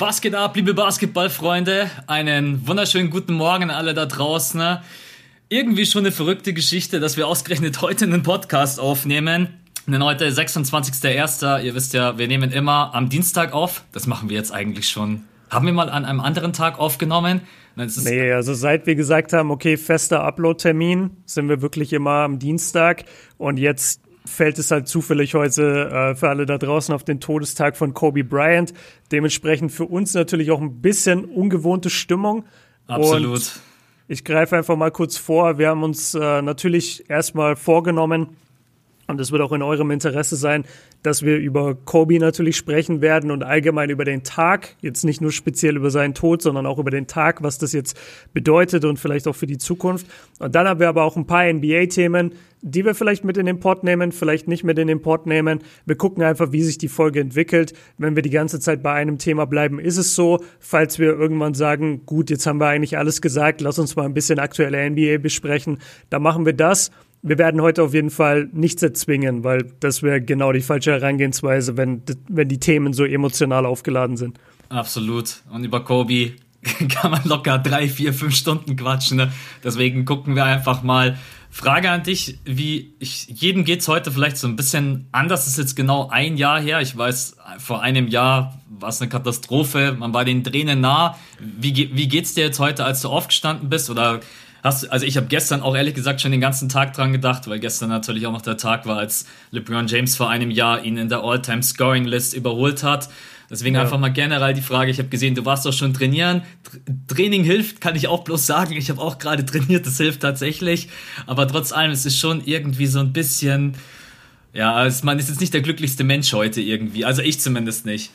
Was geht ab, liebe Basketballfreunde? Einen wunderschönen guten Morgen alle da draußen. Irgendwie schon eine verrückte Geschichte, dass wir ausgerechnet heute einen Podcast aufnehmen. Denn heute 26.01. Ihr wisst ja, wir nehmen immer am Dienstag auf. Das machen wir jetzt eigentlich schon. Haben wir mal an einem anderen Tag aufgenommen? Nee, also seit wir gesagt haben, okay, fester Upload-Termin, sind wir wirklich immer am Dienstag. Und jetzt fällt es halt zufällig heute äh, für alle da draußen auf den Todestag von Kobe Bryant. Dementsprechend für uns natürlich auch ein bisschen ungewohnte Stimmung. Absolut. Und ich greife einfach mal kurz vor. Wir haben uns äh, natürlich erstmal vorgenommen, und es wird auch in eurem Interesse sein, dass wir über Kobe natürlich sprechen werden und allgemein über den Tag. Jetzt nicht nur speziell über seinen Tod, sondern auch über den Tag, was das jetzt bedeutet und vielleicht auch für die Zukunft. Und dann haben wir aber auch ein paar NBA-Themen, die wir vielleicht mit in den Pod nehmen, vielleicht nicht mit in den Pod nehmen. Wir gucken einfach, wie sich die Folge entwickelt. Wenn wir die ganze Zeit bei einem Thema bleiben, ist es so. Falls wir irgendwann sagen, gut, jetzt haben wir eigentlich alles gesagt, lass uns mal ein bisschen aktuelle NBA besprechen, dann machen wir das wir werden heute auf jeden Fall nichts erzwingen, weil das wäre genau die falsche Herangehensweise, wenn, wenn die Themen so emotional aufgeladen sind. Absolut. Und über Kobe kann man locker drei, vier, fünf Stunden quatschen. Ne? Deswegen gucken wir einfach mal. Frage an dich, wie ich, jedem geht's heute vielleicht so ein bisschen anders. Das ist jetzt genau ein Jahr her. Ich weiß, vor einem Jahr war es eine Katastrophe. Man war den Tränen nah. Wie, wie geht's dir jetzt heute, als du aufgestanden bist? Oder Hast, also ich habe gestern auch ehrlich gesagt schon den ganzen Tag dran gedacht, weil gestern natürlich auch noch der Tag war, als LeBron James vor einem Jahr ihn in der All-Time-Scoring-List überholt hat. Deswegen ja. einfach mal generell die Frage, ich habe gesehen, du warst doch schon trainieren. Training hilft, kann ich auch bloß sagen. Ich habe auch gerade trainiert, das hilft tatsächlich. Aber trotz allem, es ist schon irgendwie so ein bisschen, ja, also man ist jetzt nicht der glücklichste Mensch heute irgendwie. Also ich zumindest nicht.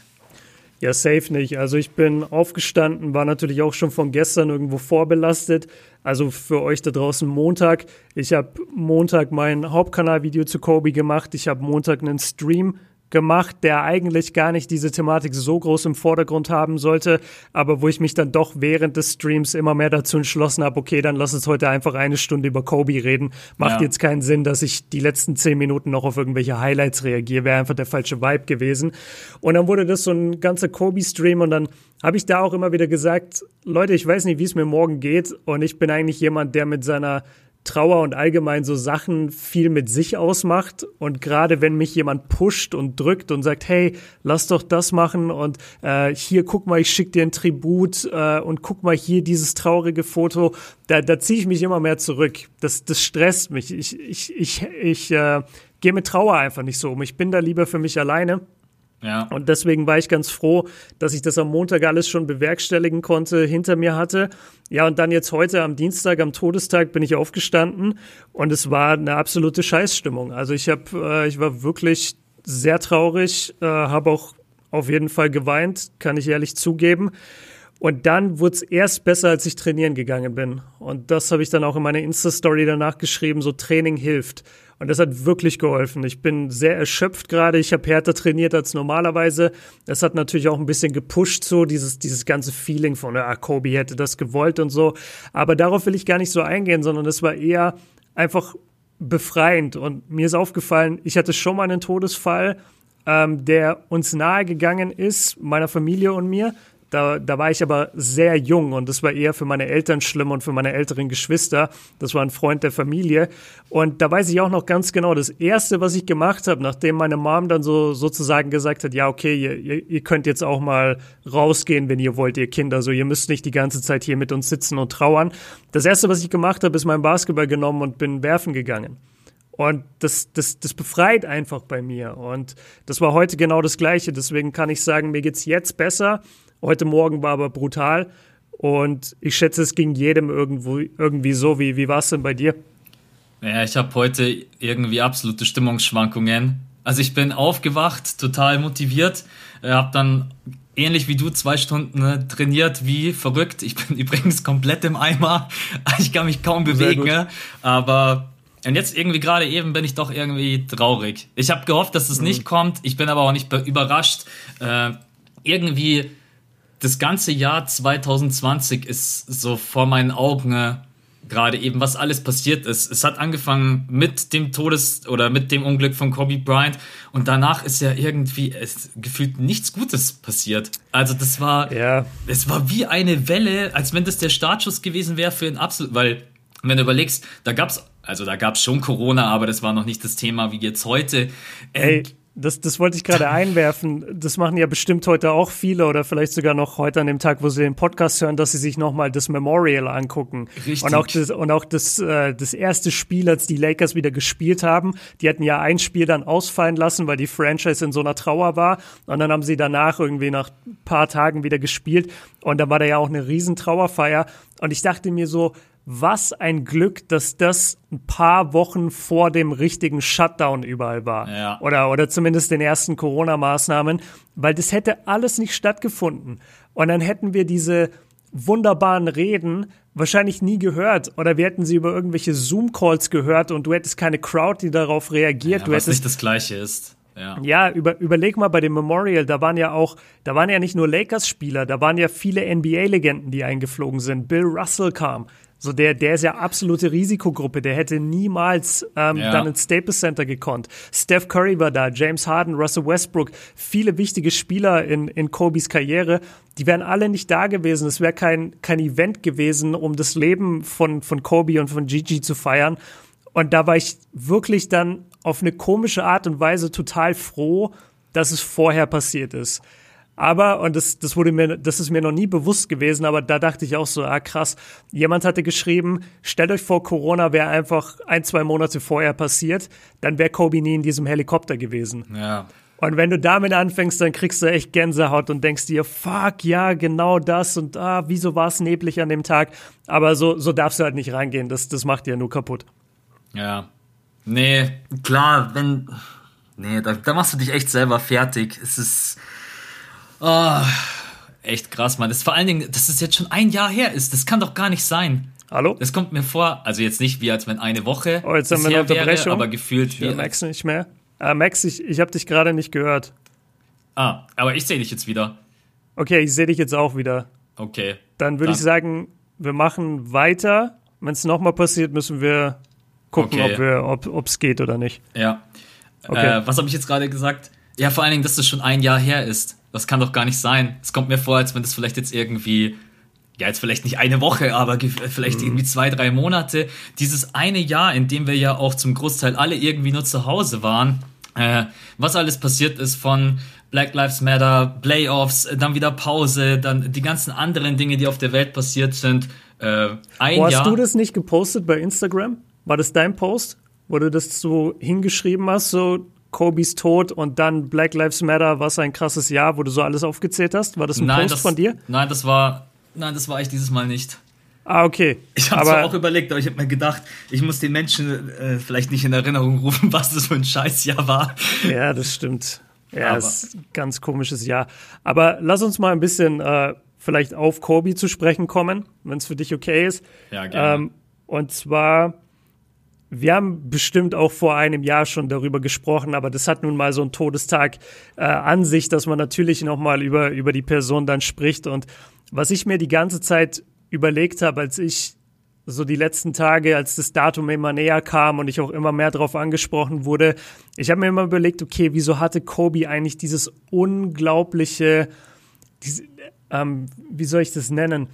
Ja, safe nicht. Also ich bin aufgestanden, war natürlich auch schon von gestern irgendwo vorbelastet. Also für euch da draußen Montag. Ich habe Montag mein Hauptkanalvideo zu Kobe gemacht. Ich habe Montag einen Stream gemacht, der eigentlich gar nicht diese Thematik so groß im Vordergrund haben sollte, aber wo ich mich dann doch während des Streams immer mehr dazu entschlossen habe, okay, dann lass uns heute einfach eine Stunde über Kobe reden. Macht ja. jetzt keinen Sinn, dass ich die letzten zehn Minuten noch auf irgendwelche Highlights reagiere, wäre einfach der falsche Vibe gewesen. Und dann wurde das so ein ganzer Kobe-Stream und dann habe ich da auch immer wieder gesagt, Leute, ich weiß nicht, wie es mir morgen geht und ich bin eigentlich jemand, der mit seiner Trauer und allgemein so Sachen viel mit sich ausmacht. Und gerade wenn mich jemand pusht und drückt und sagt, hey, lass doch das machen und äh, hier guck mal, ich schick dir ein Tribut äh, und guck mal hier dieses traurige Foto, da, da ziehe ich mich immer mehr zurück. Das, das stresst mich. Ich, ich, ich, ich äh, gehe mit Trauer einfach nicht so um. Ich bin da lieber für mich alleine. Ja. Und deswegen war ich ganz froh, dass ich das am Montag alles schon bewerkstelligen konnte, hinter mir hatte. Ja, und dann jetzt heute am Dienstag, am Todestag, bin ich aufgestanden und es war eine absolute Scheißstimmung. Also ich habe, äh, ich war wirklich sehr traurig, äh, habe auch auf jeden Fall geweint, kann ich ehrlich zugeben. Und dann wurde es erst besser, als ich trainieren gegangen bin. Und das habe ich dann auch in meiner Insta-Story danach geschrieben, so Training hilft. Und das hat wirklich geholfen. Ich bin sehr erschöpft gerade. Ich habe härter trainiert als normalerweise. Das hat natürlich auch ein bisschen gepusht, so dieses, dieses ganze Feeling von, ah, Kobe hätte das gewollt und so. Aber darauf will ich gar nicht so eingehen, sondern es war eher einfach befreiend. Und mir ist aufgefallen, ich hatte schon mal einen Todesfall, ähm, der uns nahe gegangen ist, meiner Familie und mir. Da, da war ich aber sehr jung und das war eher für meine Eltern schlimm und für meine älteren Geschwister. Das war ein Freund der Familie. Und da weiß ich auch noch ganz genau, das Erste, was ich gemacht habe, nachdem meine Mom dann so sozusagen gesagt hat, ja, okay, ihr, ihr könnt jetzt auch mal rausgehen, wenn ihr wollt, ihr Kinder. So, ihr müsst nicht die ganze Zeit hier mit uns sitzen und trauern. Das Erste, was ich gemacht habe, ist mein Basketball genommen und bin werfen gegangen. Und das, das, das befreit einfach bei mir. Und das war heute genau das Gleiche. Deswegen kann ich sagen, mir geht's jetzt besser. Heute Morgen war aber brutal. Und ich schätze, es ging jedem irgendwo, irgendwie so. Wie, wie war es denn bei dir? Ja, ich habe heute irgendwie absolute Stimmungsschwankungen. Also ich bin aufgewacht, total motiviert, äh, habe dann ähnlich wie du zwei Stunden ne, trainiert, wie verrückt. Ich bin übrigens komplett im Eimer. Ich kann mich kaum bewegen, aber und jetzt irgendwie gerade eben bin ich doch irgendwie traurig. Ich habe gehofft, dass es mhm. nicht kommt. Ich bin aber auch nicht überrascht. Äh, irgendwie das ganze Jahr 2020 ist so vor meinen Augen äh, gerade eben, was alles passiert ist. Es hat angefangen mit dem Todes- oder mit dem Unglück von Kobe Bryant und danach ist ja irgendwie es, gefühlt nichts Gutes passiert. Also das war, ja. es war wie eine Welle, als wenn das der Startschuss gewesen wäre für ein absolut, weil wenn du überlegst, da gab's, also da gab's schon Corona, aber das war noch nicht das Thema wie jetzt heute. Ey, das, das wollte ich gerade einwerfen. Das machen ja bestimmt heute auch viele oder vielleicht sogar noch heute an dem Tag, wo sie den Podcast hören, dass sie sich nochmal das Memorial angucken. Richtig. Und auch das, und auch das, äh, das erste Spiel, als die Lakers wieder gespielt haben. Die hatten ja ein Spiel dann ausfallen lassen, weil die Franchise in so einer Trauer war. Und dann haben sie danach irgendwie nach ein paar Tagen wieder gespielt. Und da war da ja auch eine riesen Trauerfeier. Und ich dachte mir so, was ein Glück, dass das ein paar Wochen vor dem richtigen Shutdown überall war. Ja. Oder, oder zumindest den ersten Corona-Maßnahmen, weil das hätte alles nicht stattgefunden. Und dann hätten wir diese wunderbaren Reden wahrscheinlich nie gehört. Oder wir hätten sie über irgendwelche Zoom-Calls gehört und du hättest keine Crowd, die darauf reagiert. Ja, du was hättest nicht das Gleiche ist. Ja. ja, über, überleg mal bei dem Memorial, da waren ja auch, da waren ja nicht nur Lakers-Spieler, da waren ja viele NBA-Legenden, die eingeflogen sind. Bill Russell kam. So, der, der ist ja absolute Risikogruppe, der hätte niemals ähm, Ja. dann ins Staples Center gekonnt. Steph Curry war da, James Harden, Russell Westbrook, viele wichtige Spieler in, in Kobys Karriere, die wären alle nicht da gewesen. Es wäre kein, kein Event gewesen, um das Leben von, von Kobe und von Gigi zu feiern. Und da war ich wirklich dann auf eine komische Art und Weise total froh, dass es vorher passiert ist. Aber, und das, das wurde mir, das ist mir noch nie bewusst gewesen, aber da dachte ich auch so, ah krass, jemand hatte geschrieben, stellt euch vor, Corona wäre einfach ein, zwei Monate vorher passiert, dann wäre Kobe nie in diesem Helikopter gewesen. Ja. Und wenn du damit anfängst, dann kriegst du echt Gänsehaut und denkst dir, fuck, ja, genau das und ah, wieso war es neblig an dem Tag? Aber so, so darfst du halt nicht reingehen, das, das macht dir nur kaputt. Ja. Nee, klar, wenn. Nee, da, da machst du dich echt selber fertig. Es ist. Oh, echt krass, Mann. Das ist vor allen Dingen, dass es jetzt schon ein Jahr her ist. Das kann doch gar nicht sein. Hallo? Das kommt mir vor, also jetzt nicht wie als wenn eine Woche Oh, jetzt haben wir eine bisher wäre, Unterbrechung. aber gefühlt Ich höre. Max nicht mehr. Ah, Max, ich, ich habe dich gerade nicht gehört. Ah, aber ich sehe dich jetzt wieder. Okay, ich sehe dich jetzt auch wieder. Okay. Dann würde ich sagen, wir machen weiter. Wenn es nochmal passiert, müssen wir gucken, Okay. ob ob's geht oder nicht. Ja. Okay. Äh, was habe ich jetzt gerade gesagt? Ja, vor allen Dingen, dass das schon ein Jahr her ist. Das kann doch gar nicht sein. Es kommt mir vor, als wenn das vielleicht jetzt irgendwie, ja, jetzt vielleicht nicht eine Woche, aber vielleicht irgendwie zwei, drei Monate. Dieses eine Jahr, in dem wir ja auch zum Großteil alle irgendwie nur zu Hause waren. Äh, was alles passiert ist von Black Lives Matter, Playoffs, äh, dann wieder Pause, dann die ganzen anderen Dinge, die auf der Welt passiert sind. Äh, ein Wo Jahr. hast du das nicht gepostet bei Instagram? War das dein Post, wo du das so hingeschrieben hast, so Kobis Tod und dann Black Lives Matter, was ein krasses Jahr, wo du so alles aufgezählt hast? War das ein nein, Post das, von dir? Nein, das war, nein, das war ich dieses Mal nicht. Ah, okay. Ich habe zwar auch überlegt, aber ich habe mir gedacht, ich muss den Menschen äh, vielleicht nicht in Erinnerung rufen, was das für ein Scheißjahr war. ja, das stimmt. Ja, Aber- es ist ein ganz komisches Jahr. Aber lass uns mal ein bisschen äh, vielleicht auf Kobe zu sprechen kommen, wenn es für dich okay ist. Ja, gerne. Ähm, und zwar, wir haben bestimmt auch vor einem Jahr schon darüber gesprochen, aber das hat nun mal so einen Todestag äh, an sich, dass man natürlich nochmal über, über die Person dann spricht. Und was ich mir die ganze Zeit überlegt habe, als ich so die letzten Tage, als das Datum immer näher kam und ich auch immer mehr darauf angesprochen wurde, ich habe mir immer überlegt, okay, wieso hatte Kobe eigentlich dieses unglaubliche, diese, ähm, wie soll ich das nennen,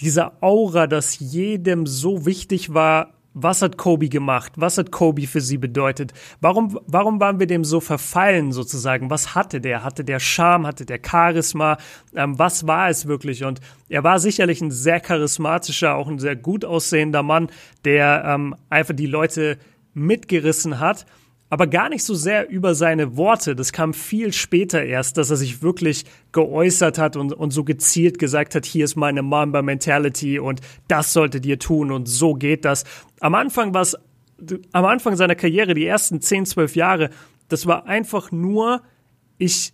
diese Aura, dass jedem so wichtig war, was hat Kobe gemacht? Was hat Kobe für sie bedeutet? Warum, warum waren wir dem so verfallen sozusagen? Was hatte der? Hatte der Charme? Hatte der Charisma? Ähm, was war es wirklich? Und er war sicherlich ein sehr charismatischer, auch ein sehr gut aussehender Mann, der ähm, einfach die Leute mitgerissen hat aber gar nicht so sehr über seine Worte. Das kam viel später erst, dass er sich wirklich geäußert hat und, und so gezielt gesagt hat, hier ist meine Mamba Mentality und das solltet ihr tun und so geht das. Am Anfang war es, am Anfang seiner Karriere, die ersten 10, 12 Jahre, das war einfach nur, ich,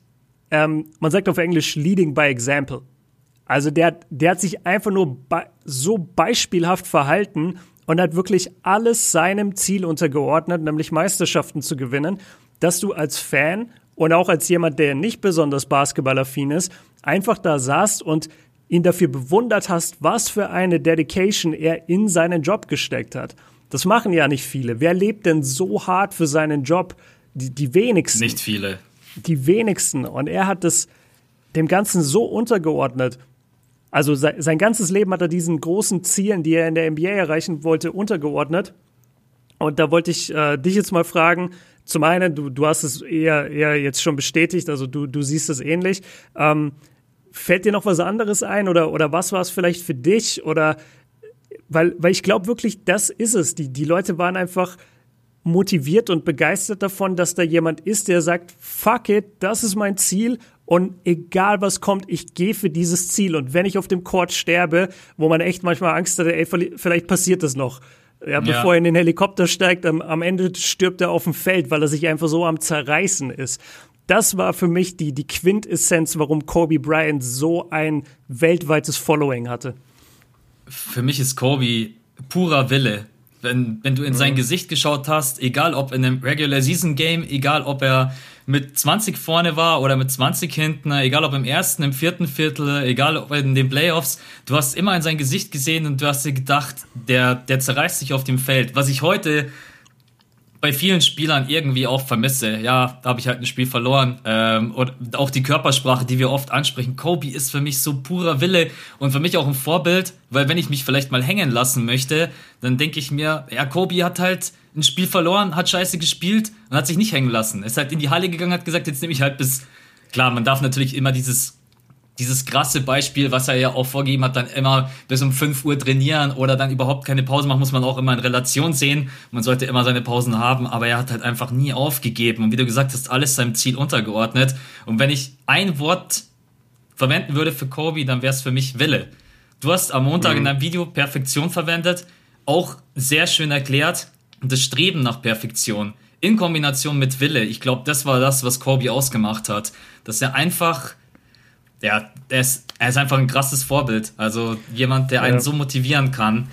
ähm, man sagt auf Englisch leading by example. Also der, der hat sich einfach nur be so beispielhaft verhalten und hat wirklich alles seinem Ziel untergeordnet, nämlich Meisterschaften zu gewinnen, dass du als Fan und auch als jemand, der nicht besonders basketballaffin ist, einfach da saßt und ihn dafür bewundert hast, was für eine Dedication er in seinen Job gesteckt hat. Das machen ja nicht viele. Wer lebt denn so hart für seinen Job? Die, die wenigsten. Nicht viele. Die wenigsten. Und er hat das dem Ganzen so untergeordnet. Also sein, sein ganzes Leben hat er diesen großen Zielen, die er in der NBA erreichen wollte, untergeordnet. Und da wollte ich äh, dich jetzt mal fragen, zum einen, du, du hast es eher, eher jetzt schon bestätigt, also du, du siehst es ähnlich. Ähm, fällt dir noch was anderes ein oder, oder was war es vielleicht für dich? Oder weil, weil ich glaube wirklich, das ist es. Die, die Leute waren einfach motiviert und begeistert davon, dass da jemand ist, der sagt, fuck it, das ist mein Ziel und egal was kommt, ich gehe für dieses Ziel. Und wenn ich auf dem Court sterbe, wo man echt manchmal Angst hatte, ey, vielleicht passiert das noch. Ja, bevor ja. er in den Helikopter steigt, am, am Ende stirbt er auf dem Feld, weil er sich einfach so am Zerreißen ist. Das war für mich die, die Quintessenz, warum Kobe Bryant so ein weltweites Following hatte. Für mich ist Kobe purer Wille. Wenn, wenn du in sein mhm. Gesicht geschaut hast, egal ob in einem Regular Season Game, egal ob er mit 20 vorne war oder mit 20 hinten, egal ob im ersten, im vierten Viertel, egal ob in den Playoffs, du hast immer in sein Gesicht gesehen und du hast dir gedacht, der, der zerreißt sich auf dem Feld. Was ich heute bei vielen Spielern irgendwie auch vermisse. Ja, da habe ich halt ein Spiel verloren. Ähm, und auch die Körpersprache, die wir oft ansprechen. Kobe ist für mich so purer Wille und für mich auch ein Vorbild, weil wenn ich mich vielleicht mal hängen lassen möchte, dann denke ich mir, ja, Kobe hat halt ein Spiel verloren, hat scheiße gespielt und hat sich nicht hängen lassen. Ist halt in die Halle gegangen, hat gesagt, jetzt nehme ich halt bis. Klar, man darf natürlich immer dieses dieses krasse Beispiel, was er ja auch vorgegeben hat, dann immer bis um 5 Uhr trainieren oder dann überhaupt keine Pause machen, muss man auch immer in Relation sehen. Man sollte immer seine Pausen haben, aber er hat halt einfach nie aufgegeben. Und wie du gesagt hast, alles seinem Ziel untergeordnet. Und wenn ich ein Wort verwenden würde für Kobe, dann wäre es für mich Wille. Du hast am Montag mhm. in deinem Video Perfektion verwendet, auch sehr schön erklärt das Streben nach Perfektion in Kombination mit Wille, ich glaube, das war das, was Kobe ausgemacht hat. Dass er einfach, ja, er ist, er ist einfach ein krasses Vorbild. Also jemand, der einen ja. so motivieren kann.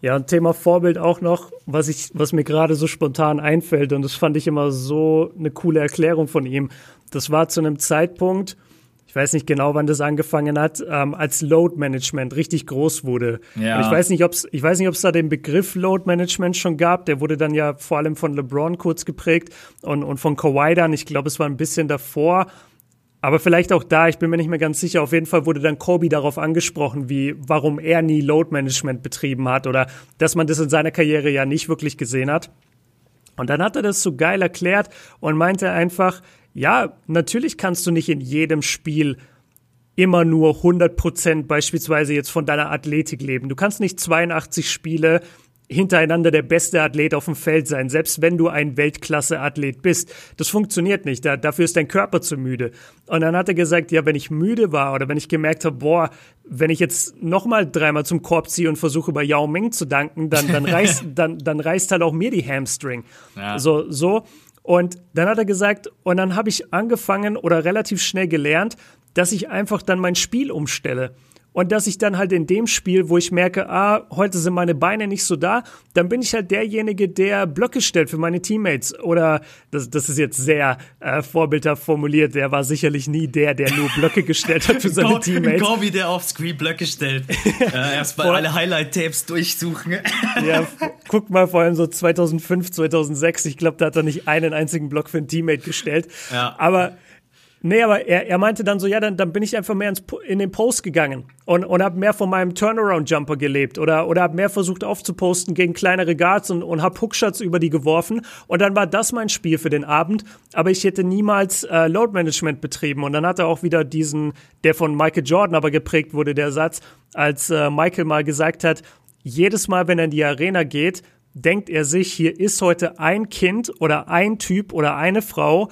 Ja, ein Thema Vorbild auch noch, was ich, was mir gerade so spontan einfällt, und das fand ich immer so eine coole Erklärung von ihm. Das war zu einem Zeitpunkt, ich weiß nicht genau, wann das angefangen hat, ähm, als Load Management richtig groß wurde. Ja. Und ich weiß nicht, ob es, ich weiß nicht, ob es da den Begriff Load Management schon gab. Der wurde dann ja vor allem von LeBron kurz geprägt und, und von Kawhi dann. Ich glaube, es war ein bisschen davor. Aber vielleicht auch da, ich bin mir nicht mehr ganz sicher. Auf jeden Fall wurde dann Kobe darauf angesprochen, wie, warum er nie Load Management betrieben hat oder dass man das in seiner Karriere ja nicht wirklich gesehen hat. Und dann hat er das so geil erklärt und meinte einfach, ja, natürlich kannst du nicht in jedem Spiel immer nur 100 Prozent beispielsweise jetzt von deiner Athletik leben. Du kannst nicht 82 Spiele hintereinander der beste Athlet auf dem Feld sein, selbst wenn du ein Weltklasse-Athlet bist. Das funktioniert nicht. Da, dafür ist dein Körper zu müde. Und dann hat er gesagt, ja, wenn ich müde war oder wenn ich gemerkt habe, boah, wenn ich jetzt nochmal dreimal zum Korb ziehe und versuche bei Yao Ming zu danken, dann, dann reißt, dann, dann reißt halt auch mir die Hamstring. Ja. So, so. Und dann hat er gesagt, und dann habe ich angefangen oder relativ schnell gelernt, dass ich einfach dann mein Spiel umstelle. Und dass ich dann halt in dem Spiel, wo ich merke, ah, heute sind meine Beine nicht so da, dann bin ich halt derjenige, der Blöcke stellt für meine Teammates. Oder, das, das ist jetzt sehr äh, vorbildhaft formuliert, der war sicherlich nie der, der nur Blöcke gestellt hat für seine Go Teammates. Gobi, der auf Screen Blöcke stellt. äh, erstmal alle Highlight-Tapes durchsuchen. ja, guck mal, vor allem so 2005, 2006, ich glaube, da hat er nicht einen einzigen Block für ein Teammate gestellt. Ja. Aber Nee, aber er, er meinte dann so, ja, dann, dann bin ich einfach mehr ins, in den Post gegangen und, und habe mehr von meinem Turnaround-Jumper gelebt oder, oder habe mehr versucht aufzuposten gegen kleinere Guards und, und habe Hookshots über die geworfen. Und dann war das mein Spiel für den Abend, aber ich hätte niemals äh, Load Management betrieben. Und dann hat er auch wieder diesen, der von Michael Jordan aber geprägt wurde, der Satz, als äh, Michael mal gesagt hat, jedes Mal, wenn er in die Arena geht, denkt er sich, hier ist heute ein Kind oder ein Typ oder eine Frau,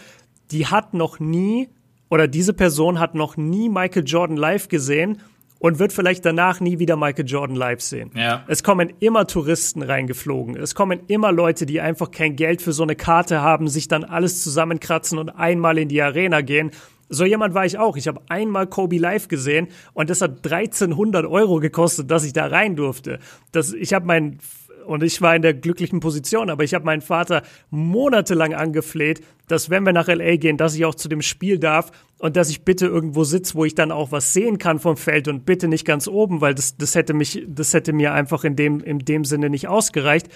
die hat noch nie oder diese Person hat noch nie Michael Jordan live gesehen und wird vielleicht danach nie wieder Michael Jordan live sehen. Ja. Es kommen immer Touristen reingeflogen. Es kommen immer Leute, die einfach kein Geld für so eine Karte haben, sich dann alles zusammenkratzen und einmal in die Arena gehen. So jemand war ich auch. Ich habe einmal Kobe live gesehen und das hat 1300 Euro gekostet, dass ich da rein durfte. Das, ich habe mein und ich war in der glücklichen Position, aber ich habe meinen Vater monatelang angefleht, dass wenn wir nach LA gehen, dass ich auch zu dem Spiel darf und dass ich bitte irgendwo sitze, wo ich dann auch was sehen kann vom Feld und bitte nicht ganz oben, weil das, das hätte mich, das hätte mir einfach in dem, in dem Sinne nicht ausgereicht.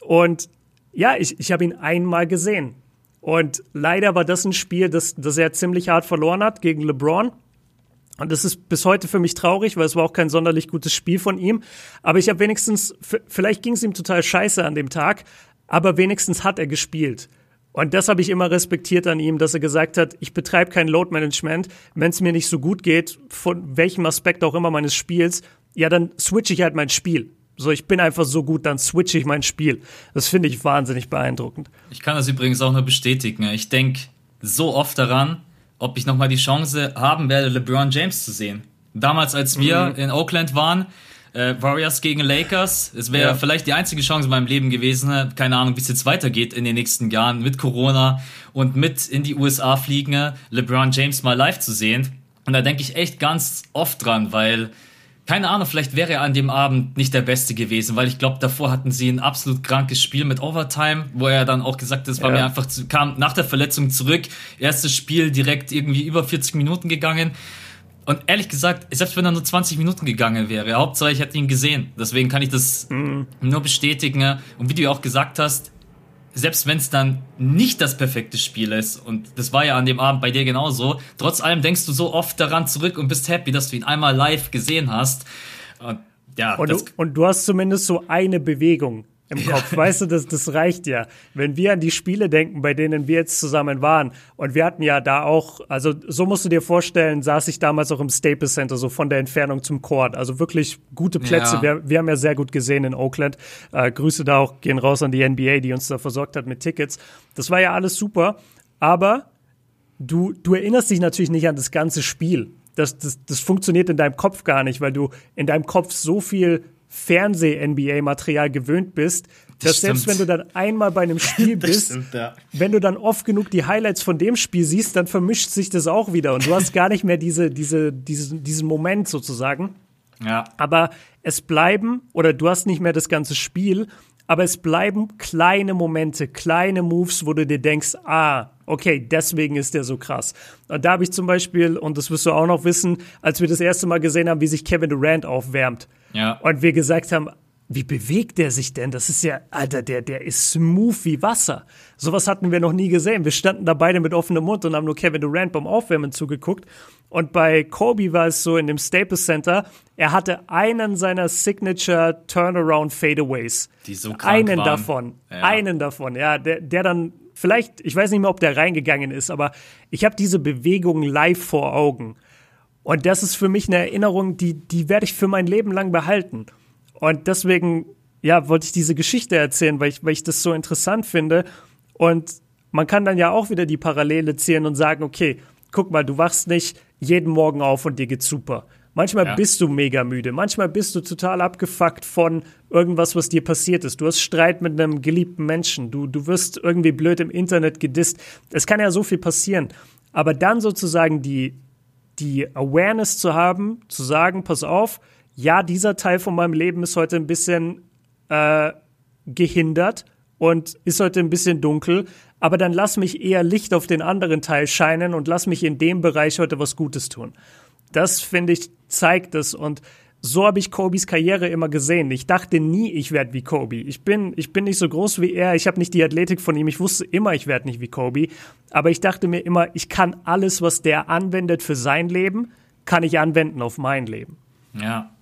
Und ja, ich, ich habe ihn einmal gesehen. Und leider war das ein Spiel, das, das er ziemlich hart verloren hat gegen LeBron. Und das ist bis heute für mich traurig, weil es war auch kein sonderlich gutes Spiel von ihm. Aber ich habe wenigstens, vielleicht ging es ihm total scheiße an dem Tag, aber wenigstens hat er gespielt. Und das habe ich immer respektiert an ihm, dass er gesagt hat, ich betreibe kein Load Management. Wenn es mir nicht so gut geht, von welchem Aspekt auch immer meines Spiels, ja, dann switche ich halt mein Spiel. So, ich bin einfach so gut, dann switche ich mein Spiel. Das finde ich wahnsinnig beeindruckend. Ich kann das übrigens auch nur bestätigen. Ich denke so oft daran, ob ich nochmal die Chance haben werde, LeBron James zu sehen. Damals, als wir mhm. in Oakland waren, äh, Warriors gegen Lakers, es wäre ja. vielleicht die einzige Chance in meinem Leben gewesen, keine Ahnung, wie es jetzt weitergeht in den nächsten Jahren mit Corona und mit in die USA fliegen, LeBron James mal live zu sehen. Und da denke ich echt ganz oft dran, weil keine Ahnung, vielleicht wäre er an dem Abend nicht der Beste gewesen, weil ich glaube, davor hatten sie ein absolut krankes Spiel mit Overtime, wo er dann auch gesagt hat, es war ja. mir einfach, zu, kam nach der Verletzung zurück, erstes Spiel direkt irgendwie über 40 Minuten gegangen. Und ehrlich gesagt, selbst wenn er nur 20 Minuten gegangen wäre, Hauptsache ich hätte ihn gesehen. Deswegen kann ich das mhm. nur bestätigen. Und wie du ja auch gesagt hast, selbst wenn es dann nicht das perfekte Spiel ist, und das war ja an dem Abend bei dir genauso, trotz allem denkst du so oft daran zurück und bist happy, dass du ihn einmal live gesehen hast. Und, ja, und, du, und du hast zumindest so eine Bewegung im Kopf. Ja. Weißt du, das, das reicht ja. Wenn wir an die Spiele denken, bei denen wir jetzt zusammen waren, und wir hatten ja da auch, also so musst du dir vorstellen, saß ich damals auch im Staples Center, so von der Entfernung zum Court. Also wirklich gute Plätze. Ja. Wir, wir haben ja sehr gut gesehen in Oakland. Äh, Grüße da auch gehen raus an die NBA, die uns da versorgt hat mit Tickets. Das war ja alles super, aber du, du erinnerst dich natürlich nicht an das ganze Spiel. Das, das, das funktioniert in deinem Kopf gar nicht, weil du in deinem Kopf so viel Fernseh-NBA-Material gewöhnt bist, dass das selbst wenn du dann einmal bei einem Spiel bist, stimmt, ja. wenn du dann oft genug die Highlights von dem Spiel siehst, dann vermischt sich das auch wieder und du hast gar nicht mehr diese, diese, diese, diesen Moment sozusagen. Ja. Aber es bleiben, oder du hast nicht mehr das ganze Spiel, aber es bleiben kleine Momente, kleine Moves, wo du dir denkst, ah, okay, deswegen ist der so krass. Und da habe ich zum Beispiel, und das wirst du auch noch wissen, als wir das erste Mal gesehen haben, wie sich Kevin Durant aufwärmt. Ja. Und wir gesagt haben, wie bewegt der sich denn? Das ist ja, Alter, der, der ist smooth wie Wasser. Sowas hatten wir noch nie gesehen. Wir standen da beide mit offenem Mund und haben nur Kevin Durant beim Aufwärmen zugeguckt. Und bei Kobe war es so in dem Staples Center, er hatte einen seiner Signature Turnaround Fadeaways. Die so krank Einen waren. davon. Ja. Einen davon, ja. Der, der dann vielleicht, ich weiß nicht mehr, ob der reingegangen ist, aber ich habe diese Bewegung live vor Augen. Und das ist für mich eine Erinnerung, die, die werde ich für mein Leben lang behalten. Und deswegen, ja, wollte ich diese Geschichte erzählen, weil ich, weil ich das so interessant finde. Und man kann dann ja auch wieder die Parallele ziehen und sagen, okay, guck mal, du wachst nicht jeden Morgen auf und dir geht's super. Manchmal ja. bist du mega müde, manchmal bist du total abgefuckt von irgendwas, was dir passiert ist. Du hast Streit mit einem geliebten Menschen, du, du wirst irgendwie blöd im Internet gedisst. Es kann ja so viel passieren. Aber dann sozusagen die, die Awareness zu haben, zu sagen, pass auf, ja, dieser Teil von meinem Leben ist heute ein bisschen äh, gehindert und ist heute ein bisschen dunkel, aber dann lass mich eher Licht auf den anderen Teil scheinen und lass mich in dem Bereich heute was Gutes tun. Das finde ich zeigt es und so habe ich Kobis Karriere immer gesehen. Ich dachte nie, ich werde wie Kobe. Ich bin, ich bin nicht so groß wie er. Ich habe nicht die Athletik von ihm. Ich wusste immer, ich werde nicht wie Kobe. Aber ich dachte mir immer, ich kann alles, was der anwendet für sein Leben, kann ich anwenden auf mein Leben. Ja,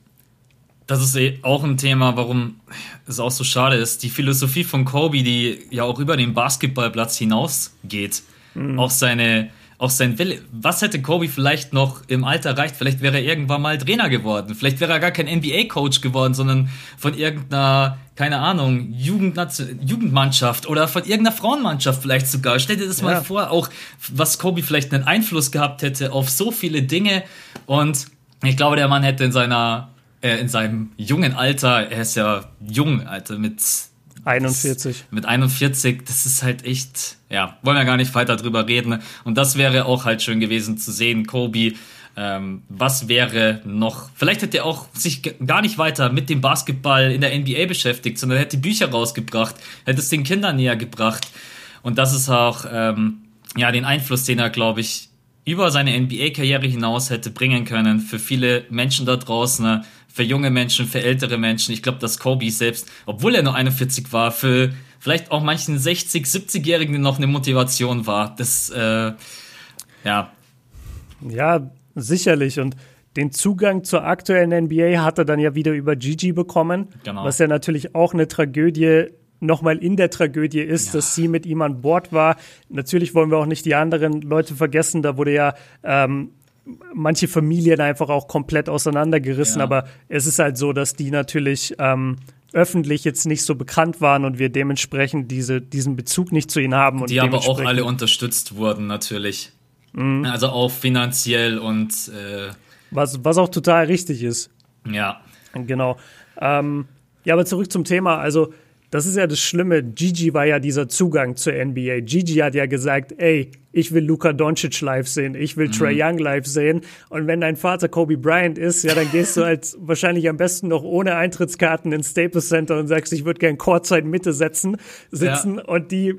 das ist eh auch ein Thema, warum es auch so schade ist. Die Philosophie von Kobe, die ja auch über den Basketballplatz hinausgeht, mhm. auch seine, auch sein Wille. Was hätte Kobe vielleicht noch im Alter erreicht? Vielleicht wäre er irgendwann mal Trainer geworden. Vielleicht wäre er gar kein NBA-Coach geworden, sondern von irgendeiner, keine Ahnung, Jugendmannschaft oder von irgendeiner Frauenmannschaft vielleicht sogar. Stell dir das ja. mal vor, auch was Kobe vielleicht einen Einfluss gehabt hätte auf so viele Dinge. Und ich glaube, der Mann hätte in seiner äh, in seinem jungen Alter, er ist ja jung, Alter, mit 41. mit 41, das ist halt echt, ja, wollen wir gar nicht weiter drüber reden. Und das wäre auch halt schön gewesen zu sehen, Kobe Ähm, was wäre noch? Vielleicht hätte er auch sich gar nicht weiter mit dem Basketball in der NBA beschäftigt, sondern hätte Bücher rausgebracht, hätte es den Kindern näher gebracht. Und das ist auch ähm, ja den Einfluss, den er, glaube ich, über seine NBA-Karriere hinaus hätte bringen können für viele Menschen da draußen, für junge Menschen, für ältere Menschen. Ich glaube, dass Kobe selbst, obwohl er nur 41 war, für vielleicht auch manchen 60, 70-Jährigen noch eine Motivation war. Das, äh, ja. Ja, sicherlich. Und den Zugang zur aktuellen NBA hat er dann ja wieder über Gigi bekommen, genau. was ja natürlich auch eine Tragödie nochmal in der Tragödie ist, ja. dass sie mit ihm an Bord war. Natürlich wollen wir auch nicht die anderen Leute vergessen, da wurde ja ähm, manche Familien einfach auch komplett auseinandergerissen, ja. aber es ist halt so, dass die natürlich ähm, öffentlich jetzt nicht so bekannt waren und wir dementsprechend diese, diesen Bezug nicht zu ihnen haben. Und die aber auch alle unterstützt wurden, natürlich. Mhm. Also auch finanziell und äh was, was auch total richtig ist. Ja. Genau. Ähm, ja, aber zurück zum Thema. Also das ist ja das Schlimme. Gigi war ja dieser Zugang zur NBA. Gigi hat ja gesagt, ey, ich will Luka Doncic live sehen, ich will mhm. Trey Young live sehen. Und wenn dein Vater Kobe Bryant ist, ja, dann gehst du halt wahrscheinlich am besten noch ohne Eintrittskarten ins Staples Center und sagst, ich würde gern Courtside Mitte setzen, sitzen ja. und die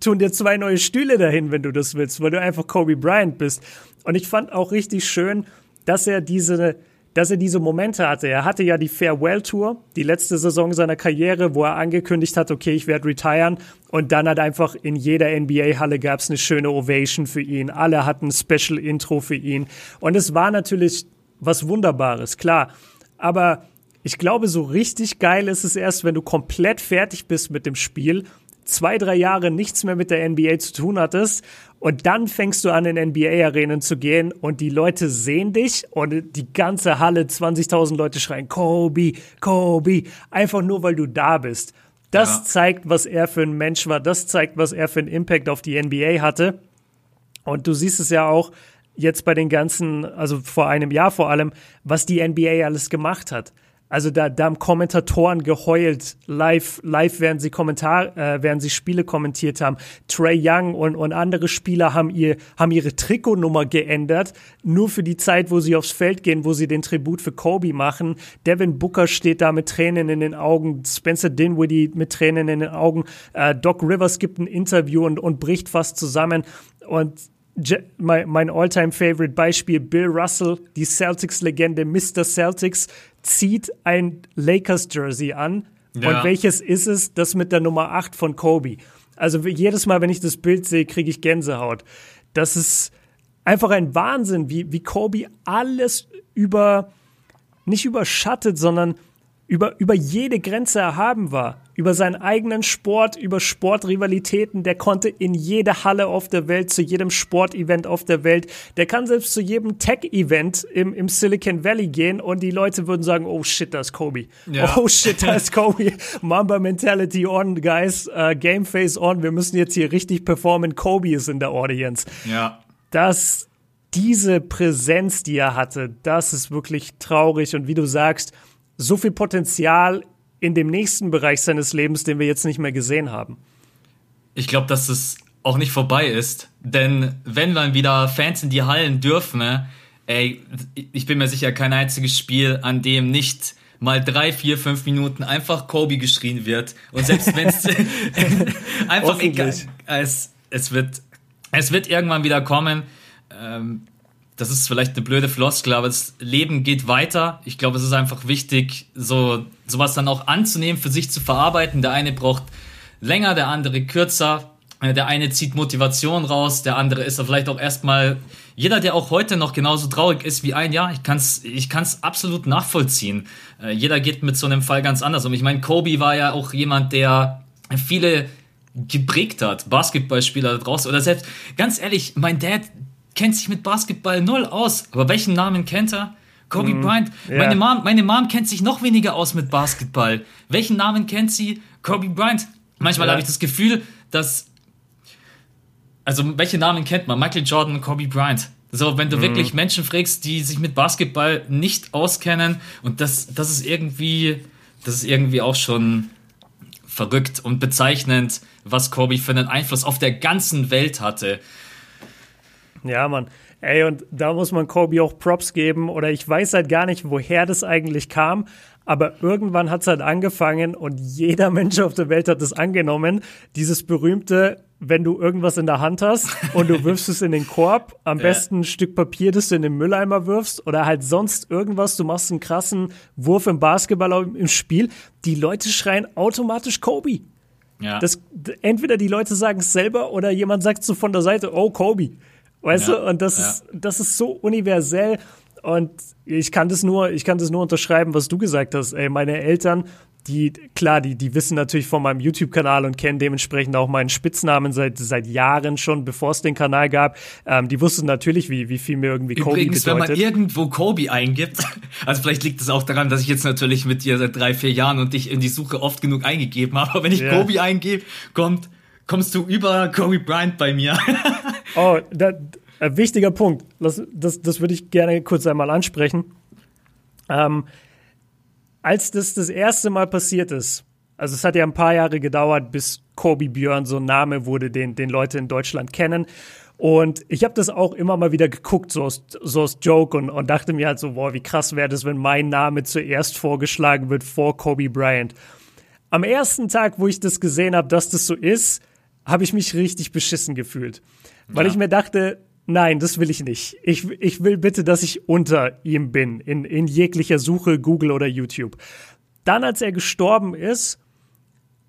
tun dir zwei neue Stühle dahin, wenn du das willst, weil du einfach Kobe Bryant bist. Und ich fand auch richtig schön, dass er diese dass er diese Momente hatte. Er hatte ja die Farewell Tour, die letzte Saison seiner Karriere, wo er angekündigt hat, okay, ich werde retiren. Und dann hat einfach in jeder NBA-Halle gab es eine schöne Ovation für ihn. Alle hatten ein Special Intro für ihn. Und es war natürlich was Wunderbares, klar. Aber ich glaube, so richtig geil ist es erst, wenn du komplett fertig bist mit dem Spiel zwei, drei Jahre nichts mehr mit der NBA zu tun hattest und dann fängst du an, in NBA-Arenen zu gehen und die Leute sehen dich und die ganze Halle, 20.000 Leute schreien, Kobe, Kobe, einfach nur, weil du da bist. Das ja. zeigt, was er für ein Mensch war. Das zeigt, was er für einen Impact auf die NBA hatte. Und du siehst es ja auch jetzt bei den ganzen, also vor einem Jahr vor allem, was die NBA alles gemacht hat. Also da, da haben Kommentatoren geheult, live, live während sie Kommentar, äh, während sie Spiele kommentiert haben. Trey Young und, und andere Spieler haben ihr, haben ihre Trikotnummer geändert, nur für die Zeit, wo sie aufs Feld gehen, wo sie den Tribut für Kobe machen. Devin Booker steht da mit Tränen in den Augen, Spencer Dinwiddie mit Tränen in den Augen. Äh, Doc Rivers gibt ein Interview und, und bricht fast zusammen. Und mein, mein All-Time-Favorite Beispiel, Bill Russell, die Celtics-Legende Mr. Celtics, zieht ein Lakers-Jersey an. Ja. Und welches ist es? Das mit der Nummer 8 von Kobe. Also jedes Mal, wenn ich das Bild sehe, kriege ich Gänsehaut. Das ist einfach ein Wahnsinn, wie, wie Kobe alles über, nicht überschattet, sondern über, über jede Grenze erhaben war, über seinen eigenen Sport, über Sportrivalitäten, der konnte in jede Halle auf der Welt, zu jedem Sportevent auf der Welt, der kann selbst zu jedem Tech-Event im, im Silicon Valley gehen und die Leute würden sagen, oh shit, das ist Kobe. Ja. Oh shit, das ist Kobe. Mamba Mentality on, guys. Uh, Game Face on. Wir müssen jetzt hier richtig performen. Kobe ist in der Audience. Ja. Das, diese Präsenz, die er hatte, das ist wirklich traurig und wie du sagst, so viel Potenzial in dem nächsten Bereich seines Lebens, den wir jetzt nicht mehr gesehen haben. Ich glaube, dass es auch nicht vorbei ist, denn wenn dann wieder Fans in die Hallen dürfen, ne, ey, ich bin mir sicher, kein einziges Spiel, an dem nicht mal drei, vier, fünf Minuten einfach Kobe geschrien wird. Und selbst wenn es einfach egal, es, es wird, es wird irgendwann wieder kommen. Ähm, das ist vielleicht eine blöde Floskel, aber das Leben geht weiter. Ich glaube, es ist einfach wichtig, so sowas dann auch anzunehmen, für sich zu verarbeiten. Der eine braucht länger, der andere kürzer. Äh, der eine zieht Motivation raus, der andere ist da vielleicht auch erstmal jeder, der auch heute noch genauso traurig ist wie ein Jahr, ich kann es ich kann's absolut nachvollziehen. Äh, jeder geht mit so einem Fall ganz anders um. Ich meine, Kobe war ja auch jemand, der viele geprägt hat, Basketballspieler da draußen oder selbst, ganz ehrlich, mein Dad, kennt sich mit Basketball null aus. Aber welchen Namen kennt er? Kobe mm, Bryant. Yeah. Meine, Mom, meine Mom kennt sich noch weniger aus mit Basketball. Welchen Namen kennt sie? Kobe Bryant. Manchmal yeah. habe ich das Gefühl, dass. Also, welche Namen kennt man? Michael Jordan und Kobe Bryant. So, wenn du mm. wirklich Menschen fragst, die sich mit Basketball nicht auskennen, und das, das ist irgendwie, das ist irgendwie auch schon verrückt und bezeichnend, was Kobe für einen Einfluss auf der ganzen Welt hatte. Ja, Mann. Ey, und da muss man Kobe auch Props geben. Oder ich weiß halt gar nicht, woher das eigentlich kam. Aber irgendwann hat es halt angefangen und jeder Mensch auf der Welt hat es angenommen. Dieses berühmte, wenn du irgendwas in der Hand hast und du wirfst es in den Korb, am besten ein Stück Papier, das du in den Mülleimer wirfst oder halt sonst irgendwas, du machst einen krassen Wurf im Basketball im Spiel. Die Leute schreien automatisch Kobe. Ja. Das, entweder die Leute sagen es selber oder jemand sagt so von der Seite, oh, Kobe. Weißt ja, du? Und das, ja. ist, das ist so universell. Und ich kann das nur, ich kann das nur unterschreiben, was du gesagt hast. Ey, meine Eltern, die, klar, die, die wissen natürlich von meinem YouTube-Kanal und kennen dementsprechend auch meinen Spitznamen seit, seit Jahren schon, bevor es den Kanal gab. Ähm, die wussten natürlich, wie, wie viel mir irgendwie Kobe Übrigens, bedeutet. wenn man irgendwo Kobe eingibt, also vielleicht liegt es auch daran, dass ich jetzt natürlich mit dir seit drei, vier Jahren und dich in die Suche oft genug eingegeben habe, aber wenn ich ja. Kobe eingebe, kommt, kommst du über Kobe Bryant bei mir. oh, da, ein wichtiger Punkt. Das, das, das würde ich gerne kurz einmal ansprechen. Ähm, als das das erste Mal passiert ist, also es hat ja ein paar Jahre gedauert, bis Kobe Björn so ein Name wurde, den, den Leute in Deutschland kennen. Und ich habe das auch immer mal wieder geguckt, so aus, so aus Joke und, und dachte mir halt so, boah, wie krass wäre das, wenn mein Name zuerst vorgeschlagen wird vor Kobe Bryant. Am ersten Tag, wo ich das gesehen habe, dass das so ist, habe ich mich richtig beschissen gefühlt. Weil ja. ich mir dachte, Nein, das will ich nicht. Ich, ich will bitte, dass ich unter ihm bin, in, in jeglicher Suche, Google oder YouTube. Dann, als er gestorben ist,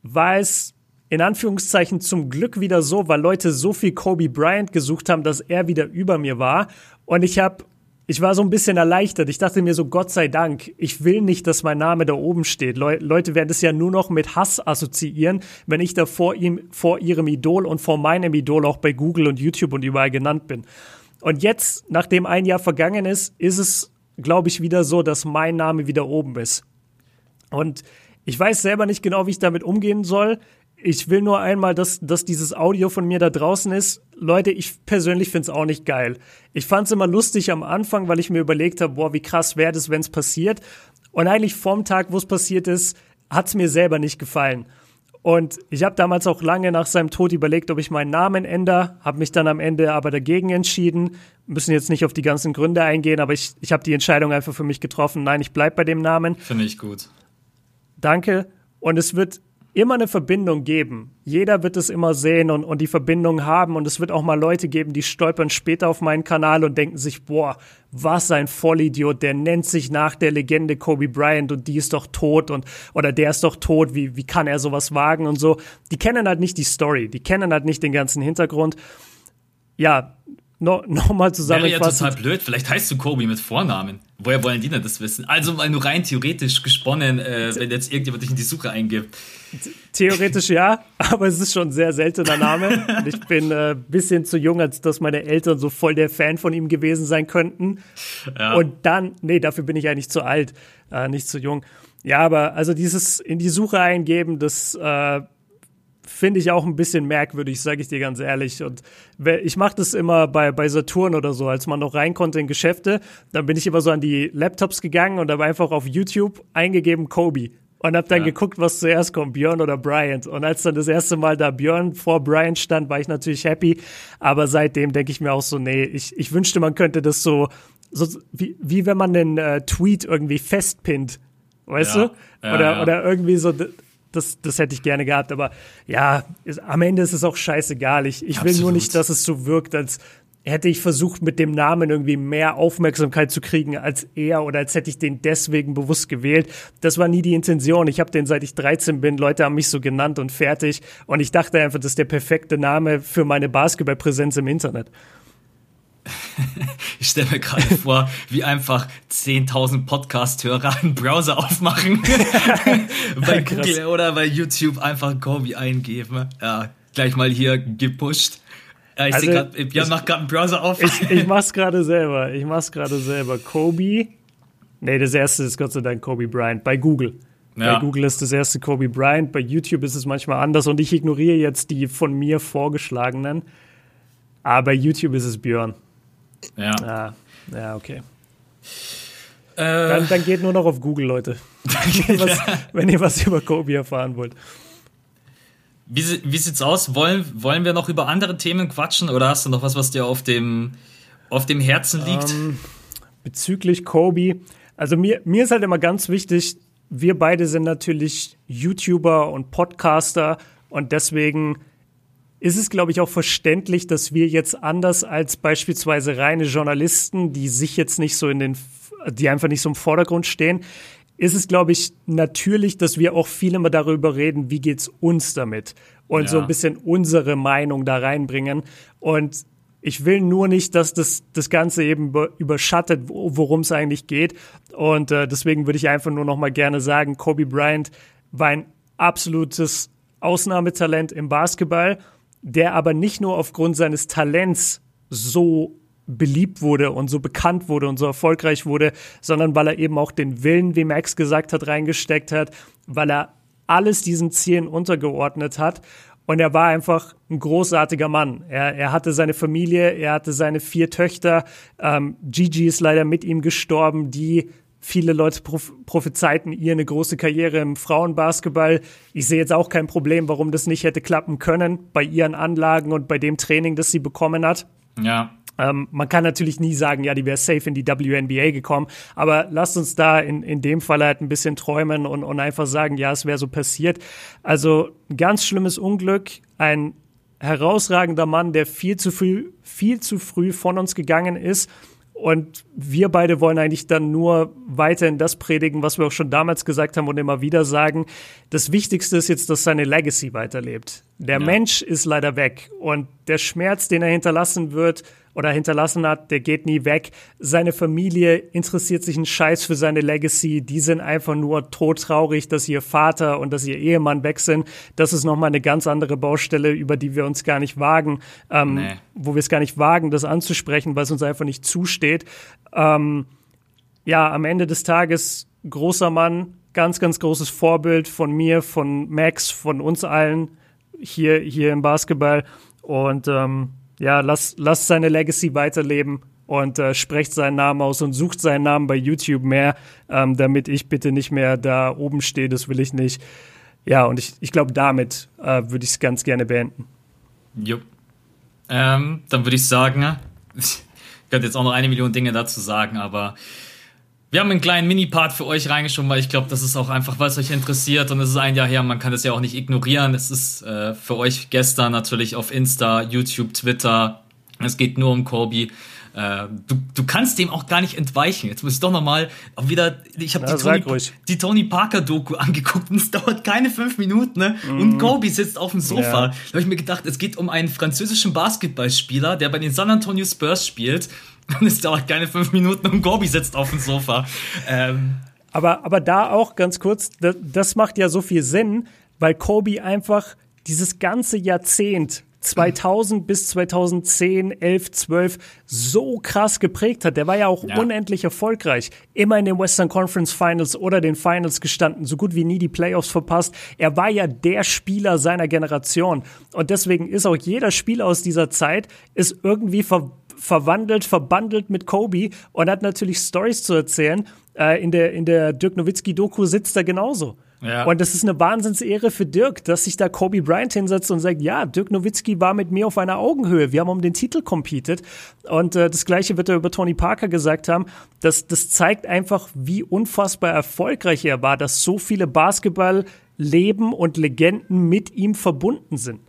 war es in Anführungszeichen zum Glück wieder so, weil Leute so viel Kobe Bryant gesucht haben, dass er wieder über mir war. Und ich habe ich war so ein bisschen erleichtert. Ich dachte mir so, Gott sei Dank, ich will nicht, dass mein Name da oben steht. Le Leute werden es ja nur noch mit Hass assoziieren, wenn ich da vor ihm, vor ihrem Idol und vor meinem Idol auch bei Google und YouTube und überall genannt bin. Und jetzt, nachdem ein Jahr vergangen ist, ist es, glaube ich, wieder so, dass mein Name wieder oben ist. Und ich weiß selber nicht genau, wie ich damit umgehen soll. Ich will nur einmal, dass, dass dieses Audio von mir da draußen ist. Leute, ich persönlich find's auch nicht geil. Ich fand's immer lustig am Anfang, weil ich mir überlegt habe, boah, wie krass wäre das, wenn's passiert. Und eigentlich vom Tag, wo es passiert ist, hat's mir selber nicht gefallen. Und ich habe damals auch lange nach seinem Tod überlegt, ob ich meinen Namen ändere, habe mich dann am Ende aber dagegen entschieden. Müssen jetzt nicht auf die ganzen Gründe eingehen, aber ich, ich habe die Entscheidung einfach für mich getroffen. Nein, ich bleib bei dem Namen. Finde ich gut. Danke. Und es wird immer eine Verbindung geben. Jeder wird es immer sehen und, und die Verbindung haben. Und es wird auch mal Leute geben, die stolpern später auf meinen Kanal und denken sich, boah, was ein Vollidiot, der nennt sich nach der Legende Kobe Bryant und die ist doch tot und oder der ist doch tot, wie, wie kann er sowas wagen und so. Die kennen halt nicht die Story, die kennen halt nicht den ganzen Hintergrund. Ja, no, nochmal zusammenfassend. Wäre ja total blöd. Vielleicht heißt du Kobe mit Vornamen. Woher wollen die denn das wissen? Also mal nur rein theoretisch gesponnen, äh, wenn jetzt irgendjemand dich in die Suche eingibt. Theoretisch ja, aber es ist schon ein sehr seltener Name. Und ich bin ein äh, bisschen zu jung, als dass meine Eltern so voll der Fan von ihm gewesen sein könnten. Ja. Und dann, nee, dafür bin ich eigentlich zu alt, äh, nicht zu jung. Ja, aber also dieses in die Suche eingeben, das äh, finde ich auch ein bisschen merkwürdig, sage ich dir ganz ehrlich. Und ich mache das immer bei, bei Saturn oder so, als man noch rein konnte in Geschäfte, dann bin ich immer so an die Laptops gegangen und habe einfach auf YouTube eingegeben Kobe und habe dann ja. geguckt, was zuerst kommt, Björn oder Bryant. Und als dann das erste Mal da Björn vor Bryant stand, war ich natürlich happy. Aber seitdem denke ich mir auch so, nee, ich, ich wünschte, man könnte das so, so wie, wie wenn man einen äh, Tweet irgendwie festpinnt. Weißt ja. du? Oder, ja, oder irgendwie so, das, das hätte ich gerne gehabt. Aber ja, ist, am Ende ist es auch scheißegal. Ich, ich will nur nicht, dass es so wirkt, als hätte ich versucht, mit dem Namen irgendwie mehr Aufmerksamkeit zu kriegen als er oder als hätte ich den deswegen bewusst gewählt. Das war nie die Intention. Ich habe den seit ich 13 bin. Leute haben mich so genannt und fertig. Und ich dachte einfach, das ist der perfekte Name für meine Basketballpräsenz im Internet. ich stelle mir gerade vor, wie einfach 10.000 Podcast-Hörer einen Browser aufmachen, bei Google oder bei YouTube einfach Kobe eingeben. Ja, gleich mal hier gepusht. Ja, ich also, gerade, Björn macht gerade einen Browser auf. Ich, ich mach's gerade selber. Ich mach's gerade selber. Kobe. Nee, das erste ist Gott sei Dank Kobe Bryant bei Google. Ja. Bei Google ist das erste Kobe Bryant, bei YouTube ist es manchmal anders und ich ignoriere jetzt die von mir vorgeschlagenen. Aber bei YouTube ist es Björn. Ja. Ja, ja okay. Äh, dann, dann, geht nur noch auf Google, Leute. wenn, ihr was, wenn ihr was über Kobe erfahren wollt. Wie, wie sieht's aus? Wollen, wollen wir noch über andere Themen quatschen oder hast du noch was, was dir auf dem, auf dem Herzen liegt? Ähm, bezüglich Kobe, also mir, mir ist halt immer ganz wichtig, wir beide sind natürlich YouTuber und Podcaster und deswegen ist es, glaube ich, auch verständlich, dass wir jetzt anders als beispielsweise reine Journalisten, die sich jetzt nicht so in den, die einfach nicht so im Vordergrund stehen, ist es, glaube ich, natürlich, dass wir auch viel immer darüber reden, wie geht's uns damit und ja. so ein bisschen unsere Meinung da reinbringen. Und ich will nur nicht, dass das, das Ganze eben überschattet, worum es eigentlich geht. Und äh, deswegen würde ich einfach nur noch mal gerne sagen, Kobe Bryant war ein absolutes Ausnahmetalent im Basketball der aber nicht nur aufgrund seines Talents so beliebt wurde und so bekannt wurde und so erfolgreich wurde, sondern weil er eben auch den Willen, wie Max gesagt hat, reingesteckt hat, weil er alles diesen Zielen untergeordnet hat. Und er war einfach ein großartiger Mann. Er, er hatte seine Familie, er hatte seine vier Töchter. Ähm, Gigi ist leider mit ihm gestorben, die Viele Leute prophezeiten ihr eine große Karriere im Frauenbasketball. Ich sehe jetzt auch kein Problem, warum das nicht hätte klappen können bei ihren Anlagen und bei dem Training, das sie bekommen hat. Ja. Ähm, man kann natürlich nie sagen, ja, die wäre safe in die WNBA gekommen, aber lasst uns da in, in dem Fall halt ein bisschen träumen und, und einfach sagen, ja, es wäre so passiert. Also ganz schlimmes Unglück, ein herausragender Mann, der viel zu früh, viel zu früh von uns gegangen ist und wir beide wollen eigentlich dann nur weiterhin das predigen, was wir auch schon damals gesagt haben und immer wieder sagen. Das Wichtigste ist jetzt, dass seine Legacy weiterlebt. Der ja. Mensch ist leider weg und der Schmerz, den er hinterlassen wird, oder hinterlassen hat, der geht nie weg. Seine Familie interessiert sich einen Scheiß für seine Legacy. Die sind einfach nur todtraurig, dass ihr Vater und dass ihr Ehemann weg sind. Das ist nochmal eine ganz andere Baustelle, über die wir uns gar nicht wagen, ähm, nee. wo wir es gar nicht wagen, das anzusprechen, weil es uns einfach nicht zusteht. Ähm, ja, am Ende des Tages großer Mann, ganz, ganz großes Vorbild von mir, von Max, von uns allen hier, hier im Basketball. Und ähm, ja, lass, lass seine Legacy weiterleben und äh, sprecht seinen Namen aus und sucht seinen Namen bei YouTube mehr, ähm, damit ich bitte nicht mehr da oben stehe, das will ich nicht. Ja, und ich, ich glaube, damit äh, würde ich es ganz gerne beenden. Jupp. Ähm, dann würde ich sagen, ich könnte jetzt auch noch eine Million Dinge dazu sagen, aber wir haben einen kleinen Mini-Part für euch reingeschoben, weil ich glaube, das ist auch einfach, es euch interessiert und es ist ein Jahr her, man kann das ja auch nicht ignorieren. Es ist äh, für euch gestern natürlich auf Insta, YouTube, Twitter. Es geht nur um Kobe. Äh, du, du kannst dem auch gar nicht entweichen. Jetzt muss ich doch nochmal wieder. Ich habe die, Tony, die Tony Parker Doku angeguckt und es dauert keine fünf Minuten. Ne? Mm. Und Kobe sitzt auf dem Sofa. Ja. Da habe ich mir gedacht, es geht um einen französischen Basketballspieler, der bei den San Antonio Spurs spielt und es dauert keine fünf Minuten und Gobi sitzt auf dem Sofa. Ähm. Aber, aber da auch ganz kurz, das, das macht ja so viel Sinn, weil Kobe einfach dieses ganze Jahrzehnt 2000 bis 2010, 11, 12 so krass geprägt hat. Der war ja auch ja. unendlich erfolgreich. Immer in den Western Conference Finals oder den Finals gestanden, so gut wie nie die Playoffs verpasst. Er war ja der Spieler seiner Generation. Und deswegen ist auch jeder Spieler aus dieser Zeit ist irgendwie ver verwandelt, verbandelt mit Kobe und hat natürlich Stories zu erzählen. Äh, in der, in der Dirk Nowitzki-Doku sitzt er genauso. Ja. Und das ist eine Wahnsinnsehre für Dirk, dass sich da Kobe Bryant hinsetzt und sagt, ja, Dirk Nowitzki war mit mir auf einer Augenhöhe. Wir haben um den Titel competed. Und äh, das Gleiche wird er über Tony Parker gesagt haben. Das, das zeigt einfach, wie unfassbar erfolgreich er war, dass so viele Basketball-Leben und Legenden mit ihm verbunden sind.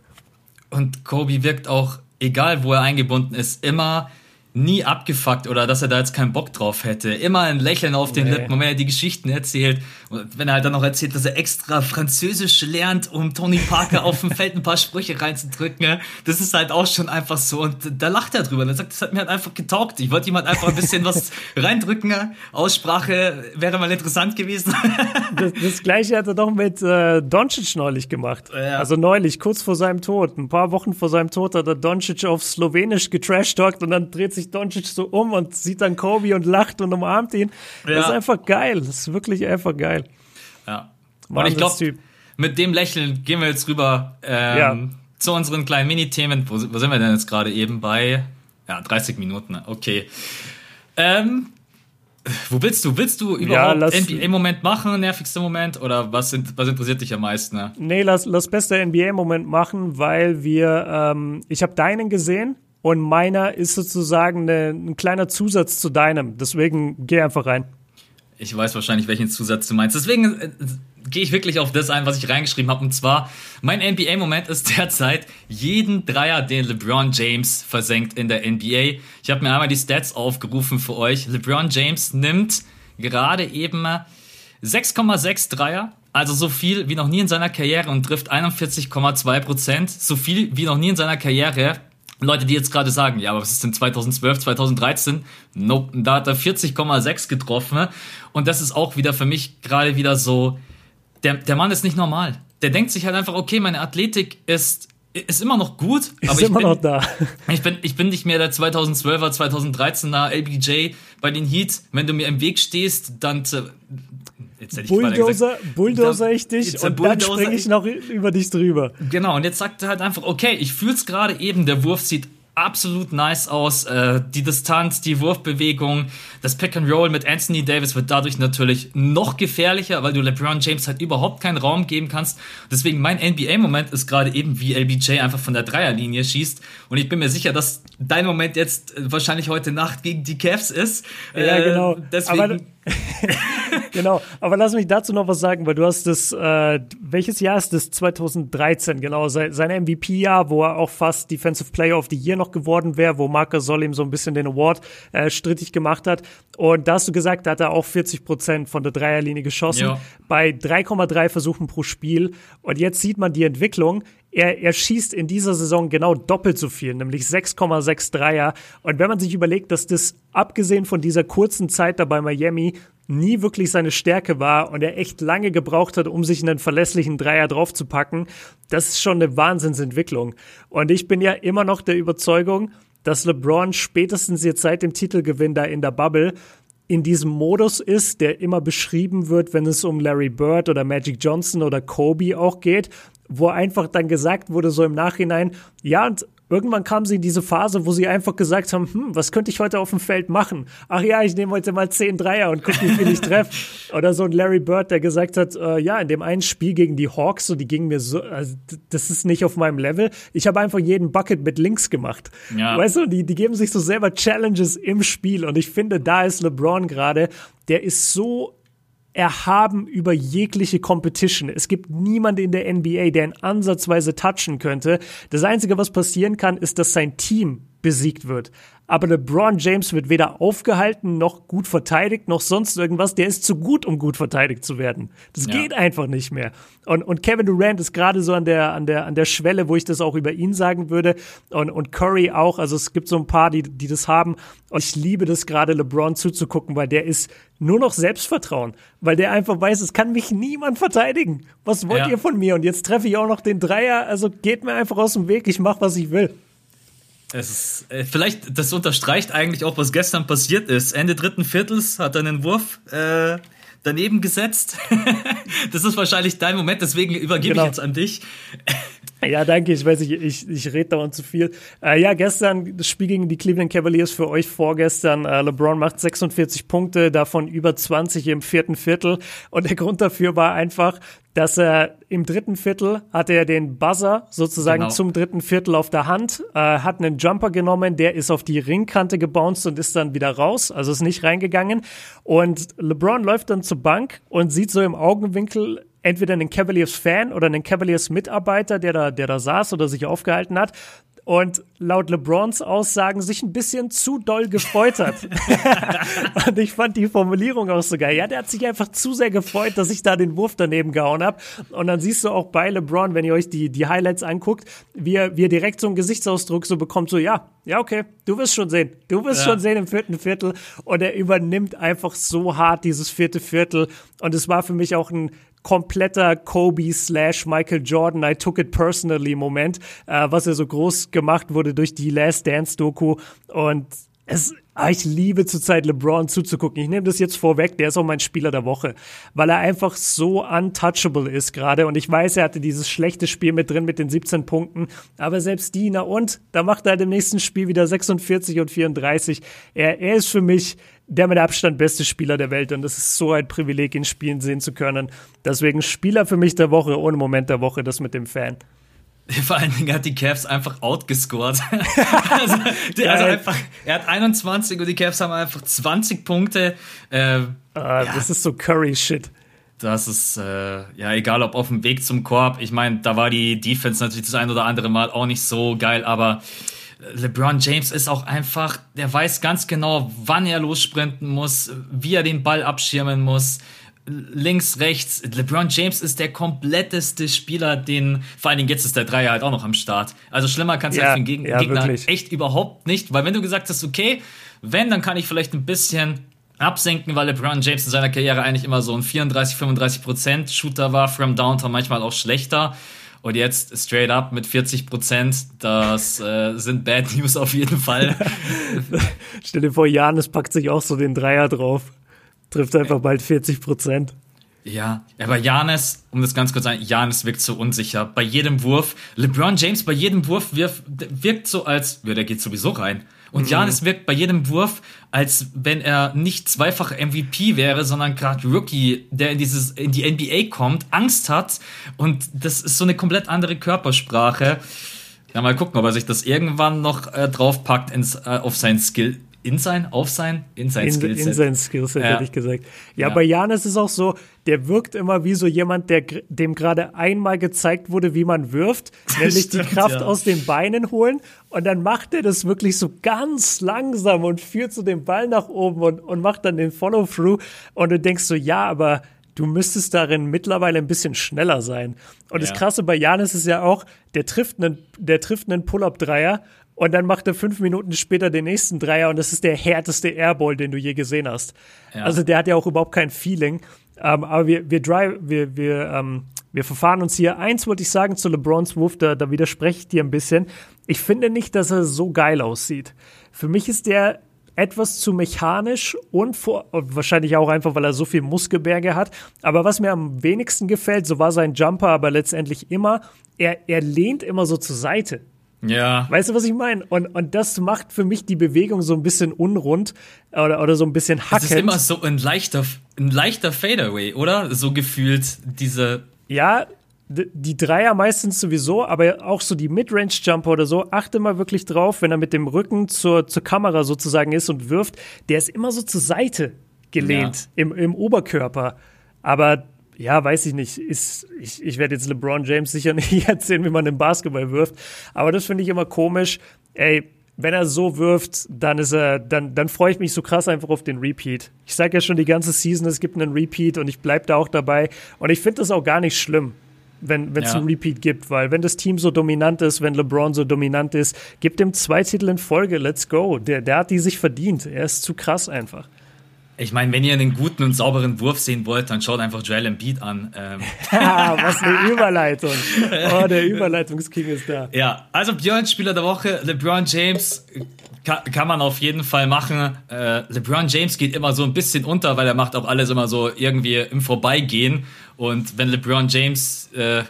Und Kobe wirkt auch egal wo er eingebunden ist, immer nie abgefuckt oder dass er da jetzt keinen Bock drauf hätte. Immer ein Lächeln auf den nee. Lippen, wenn er die Geschichten erzählt. Und wenn er halt dann noch erzählt, dass er extra Französisch lernt, um Tony Parker auf dem Feld ein paar Sprüche reinzudrücken. Das ist halt auch schon einfach so. Und da lacht er drüber. Und er sagt, das hat mir halt einfach getaugt. Ich wollte jemand einfach ein bisschen was reindrücken. Aussprache wäre mal interessant gewesen. das, das, gleiche hat er doch mit äh, Doncic neulich gemacht. Ja. Also neulich, kurz vor seinem Tod. Ein paar Wochen vor seinem Tod hat er Doncic auf Slowenisch getrashtalkt und dann dreht sich sich Doncic so um und sieht dann Kobe und lacht und umarmt ihn. Ja. Das ist einfach geil. Das ist wirklich einfach geil. Ja. Und ich glaube, mit dem Lächeln gehen wir jetzt rüber ähm, ja. zu unseren kleinen Mini-Themen. Wo, wo, sind wir denn jetzt gerade eben bei? Ja, 30 Minuten. Okay. Ähm, Wo willst du? Willst du überhaupt ja, NBA-Moment machen, nervigster Moment? Oder was, was interessiert dich am meisten? Ne? Nee, lass, lass beste NBA-Moment machen, weil wir, ähm, ich habe deinen gesehen und meiner ist sozusagen ein kleiner Zusatz zu deinem. Deswegen geh einfach rein. Ich weiß wahrscheinlich, welchen Zusatz du meinst. Deswegen äh, gehe ich wirklich auf das ein, was ich reingeschrieben habe. Und zwar, mein NBA-Moment ist derzeit jeden Dreier, den LeBron James versenkt in der NBA. Ich habe mir einmal die Stats aufgerufen für euch. LeBron James nimmt gerade eben 6,6 Dreier, also so viel wie noch nie in seiner Karriere und trifft 41,2 Prozent. So viel wie noch nie in seiner Karriere. Leute, die jetzt gerade sagen, ja, aber was ist denn 2012, 2013? Nope, da hat er 40,6 getroffen. Und das ist auch wieder für mich gerade wieder so, der, der Mann ist nicht normal. Der denkt sich halt einfach, okay, meine Athletik ist, ist immer noch gut, ist aber ich immer bin, noch da. Ich bin, ich bin nicht mehr der 2012er, 2013er LBJ bei den Heats. Wenn du mir im Weg stehst, dann Jetzt hätte Bulldozer, ich Bulldozer ich dich und Bulldozer, dann springe ich noch über dich drüber. Genau, und jetzt sagt er halt einfach, okay, ich fühl's gerade eben, der Wurf sieht absolut nice aus. Äh, die Distanz, die Wurfbewegung, das Pick and Roll mit Anthony Davis wird dadurch natürlich noch gefährlicher, weil du LeBron James halt überhaupt keinen Raum geben kannst. Deswegen mein NBA-Moment ist gerade eben, wie LBJ einfach von der Dreierlinie schießt. Und ich bin mir sicher, dass dein Moment jetzt wahrscheinlich heute Nacht gegen die Cavs ist. Ja, äh, genau. Deswegen. Aber genau, aber lass mich dazu noch was sagen, weil du hast das, äh, welches Jahr ist das? 2013, genau, sein, sein MVP-Jahr, wo er auch fast Defensive Player of the Year noch geworden wäre, wo Marcus Soll ihm so ein bisschen den Award äh, strittig gemacht hat. Und da hast du gesagt, da hat er auch 40 Prozent von der Dreierlinie geschossen, ja. bei 3,3 Versuchen pro Spiel. Und jetzt sieht man die Entwicklung. Er, er schießt in dieser Saison genau doppelt so viel, nämlich 6,6 Dreier. Und wenn man sich überlegt, dass das abgesehen von dieser kurzen Zeit da bei Miami nie wirklich seine Stärke war und er echt lange gebraucht hat, um sich einen verlässlichen Dreier draufzupacken, das ist schon eine Wahnsinnsentwicklung. Und ich bin ja immer noch der Überzeugung, dass LeBron spätestens jetzt seit dem Titelgewinn da in der Bubble in diesem Modus ist, der immer beschrieben wird, wenn es um Larry Bird oder Magic Johnson oder Kobe auch geht, wo einfach dann gesagt wurde, so im Nachhinein, ja, und irgendwann kam sie in diese Phase, wo sie einfach gesagt haben, hm, was könnte ich heute auf dem Feld machen? Ach ja, ich nehme heute mal zehn Dreier und gucke, wie viel ich treffe. Oder so ein Larry Bird, der gesagt hat, äh, ja, in dem einen Spiel gegen die Hawks, so die gingen mir so, also, das ist nicht auf meinem Level. Ich habe einfach jeden Bucket mit links gemacht. Ja. Weißt du, die, die geben sich so selber Challenges im Spiel und ich finde, da ist LeBron gerade, der ist so erhaben über jegliche Competition. Es gibt niemanden in der NBA, der ihn ansatzweise touchen könnte. Das Einzige, was passieren kann, ist, dass sein Team besiegt wird aber LeBron James wird weder aufgehalten noch gut verteidigt noch sonst irgendwas. Der ist zu gut, um gut verteidigt zu werden. Das ja. geht einfach nicht mehr. Und, und Kevin Durant ist gerade so an der, an, der, an der Schwelle, wo ich das auch über ihn sagen würde. Und, und Curry auch. Also es gibt so ein paar, die, die das haben. Und ich liebe das gerade, LeBron zuzugucken, weil der ist nur noch Selbstvertrauen. Weil der einfach weiß, es kann mich niemand verteidigen. Was wollt ja. ihr von mir? Und jetzt treffe ich auch noch den Dreier. Also geht mir einfach aus dem Weg. Ich mache, was ich will. Es ist, äh, vielleicht, das unterstreicht eigentlich auch, was gestern passiert ist. Ende dritten Viertels hat er einen Wurf äh, daneben gesetzt. das ist wahrscheinlich dein Moment, deswegen übergebe genau. ich jetzt an dich. Ja, danke. Ich weiß, ich, ich, ich rede dauernd zu viel. Äh, ja, gestern das Spiel gegen die Cleveland Cavaliers für euch vorgestern. Äh, LeBron macht 46 Punkte, davon über 20 im vierten Viertel. Und der Grund dafür war einfach, dass er im dritten Viertel hatte er den Buzzer sozusagen genau. zum dritten Viertel auf der Hand, äh, hat einen Jumper genommen, der ist auf die Ringkante gebounced und ist dann wieder raus, also ist nicht reingegangen. Und LeBron läuft dann zur Bank und sieht so im Augenwinkel entweder einen Cavaliers-Fan oder einen Cavaliers-Mitarbeiter, der da, der da saß oder sich aufgehalten hat und laut LeBrons Aussagen sich ein bisschen zu doll gefreut hat. und ich fand die Formulierung auch so geil. Ja, der hat sich einfach zu sehr gefreut, dass ich da den Wurf daneben gehauen habe. Und dann siehst du auch bei LeBron, wenn ihr euch die, die Highlights anguckt, wie er, wie er direkt so einen Gesichtsausdruck so bekommt, so ja, ja, okay, du wirst schon sehen. Du wirst ja. schon sehen im vierten Viertel. Und er übernimmt einfach so hart dieses vierte Viertel. Und es war für mich auch ein kompletter Kobe slash Michael Jordan I took it personally Moment, äh, was ja so groß gemacht wurde durch die Last Dance Doku und es, ah, ich liebe zurzeit LeBron zuzugucken. Ich nehme das jetzt vorweg, der ist auch mein Spieler der Woche, weil er einfach so untouchable ist gerade. Und ich weiß, er hatte dieses schlechte Spiel mit drin mit den 17 Punkten, aber selbst die, na und, da macht er halt im nächsten Spiel wieder 46 und 34. Er, er ist für mich der mit Abstand beste Spieler der Welt und es ist so ein Privileg, ihn spielen sehen zu können. Deswegen Spieler für mich der Woche, ohne Moment der Woche, das mit dem Fan. Vor allen Dingen hat die Cavs einfach outgescored. also, der, also einfach, er hat 21 und die Cavs haben einfach 20 Punkte. Äh, ah, ja, das ist so Curry-Shit. Das ist, äh, ja, egal ob auf dem Weg zum Korb. Ich meine, da war die Defense natürlich das ein oder andere Mal auch nicht so geil, aber LeBron James ist auch einfach, der weiß ganz genau, wann er lossprinten muss, wie er den Ball abschirmen muss links, rechts. LeBron James ist der kompletteste Spieler, den, vor allen Dingen jetzt ist der Dreier halt auch noch am Start. Also schlimmer kannst du ja, halt für den ja, Gegner wirklich. echt überhaupt nicht, weil wenn du gesagt hast, okay, wenn, dann kann ich vielleicht ein bisschen absenken, weil LeBron James in seiner Karriere eigentlich immer so ein 34, 35 Prozent Shooter war, from downtown manchmal auch schlechter. Und jetzt straight up mit 40 Prozent, das äh, sind Bad News auf jeden Fall. Stell dir vor, Janis packt sich auch so den Dreier drauf. Trifft einfach bald 40 Prozent. Ja, aber Janis, um das ganz kurz zu sagen, Janis wirkt so unsicher. Bei jedem Wurf, LeBron James bei jedem Wurf wirft, wirkt so als, ja, der geht sowieso rein. Und mhm. Janis wirkt bei jedem Wurf, als wenn er nicht zweifach MVP wäre, sondern gerade Rookie, der in dieses in die NBA kommt, Angst hat und das ist so eine komplett andere Körpersprache. Ja, mal gucken, ob er sich das irgendwann noch äh, draufpackt ins, äh, auf sein Skill in sein, auf sein, in sein in, Skillset. In sein Skillset, ja. hätte ich gesagt. Ja, ja, bei Janis ist es auch so, der wirkt immer wie so jemand, der dem gerade einmal gezeigt wurde, wie man wirft, nämlich Stimmt, die Kraft ja. aus den Beinen holen und dann macht er das wirklich so ganz langsam und führt so den Ball nach oben und, und macht dann den Follow-Through und du denkst so, ja, aber du müsstest darin mittlerweile ein bisschen schneller sein. Und ja. das Krasse bei Janis ist ja auch, der trifft einen, der trifft einen Pull-Up-Dreier und dann macht er fünf Minuten später den nächsten Dreier und das ist der härteste Airball, den du je gesehen hast. Ja. Also der hat ja auch überhaupt kein Feeling. Ähm, aber wir, wir, drive, wir, wir, ähm, wir verfahren uns hier. Eins wollte ich sagen zu LeBrons Wurf, da, da widerspreche ich dir ein bisschen. Ich finde nicht, dass er so geil aussieht. Für mich ist der etwas zu mechanisch und vor, wahrscheinlich auch einfach, weil er so viel Muskelberge hat. Aber was mir am wenigsten gefällt, so war sein Jumper aber letztendlich immer, er, er lehnt immer so zur Seite. Ja. Weißt du, was ich meine? Und, und das macht für mich die Bewegung so ein bisschen unrund oder, oder so ein bisschen hackend. Das ist immer so ein leichter, ein leichter Fadeaway, oder? So gefühlt diese. Ja, die Dreier meistens sowieso, aber auch so die Midrange-Jumper oder so, achte mal wirklich drauf, wenn er mit dem Rücken zur, zur Kamera sozusagen ist und wirft, der ist immer so zur Seite gelehnt ja. im, im Oberkörper. Aber ja, weiß ich nicht. Ist, ich, ich werde jetzt LeBron James sicher nicht erzählen, wie man den Basketball wirft. Aber das finde ich immer komisch. Ey, wenn er so wirft, dann ist er, dann, dann freue ich mich so krass einfach auf den Repeat. Ich sage ja schon die ganze Season, es gibt einen Repeat und ich bleibe da auch dabei. Und ich finde das auch gar nicht schlimm, wenn es ja. einen Repeat gibt, weil wenn das Team so dominant ist, wenn LeBron so dominant ist, gibt ihm zwei Titel in Folge, let's go. Der, der hat die sich verdient. Er ist zu krass einfach. Ich meine, wenn ihr einen guten und sauberen Wurf sehen wollt, dann schaut einfach Joel Embiid an. Ähm. was eine Überleitung. Oh, der Überleitungsking ist da. Ja, also Björn, Spieler der Woche, LeBron James kann, kann man auf jeden Fall machen. Äh, LeBron James geht immer so ein bisschen unter, weil er macht auch alles immer so irgendwie im Vorbeigehen. Und wenn LeBron James äh,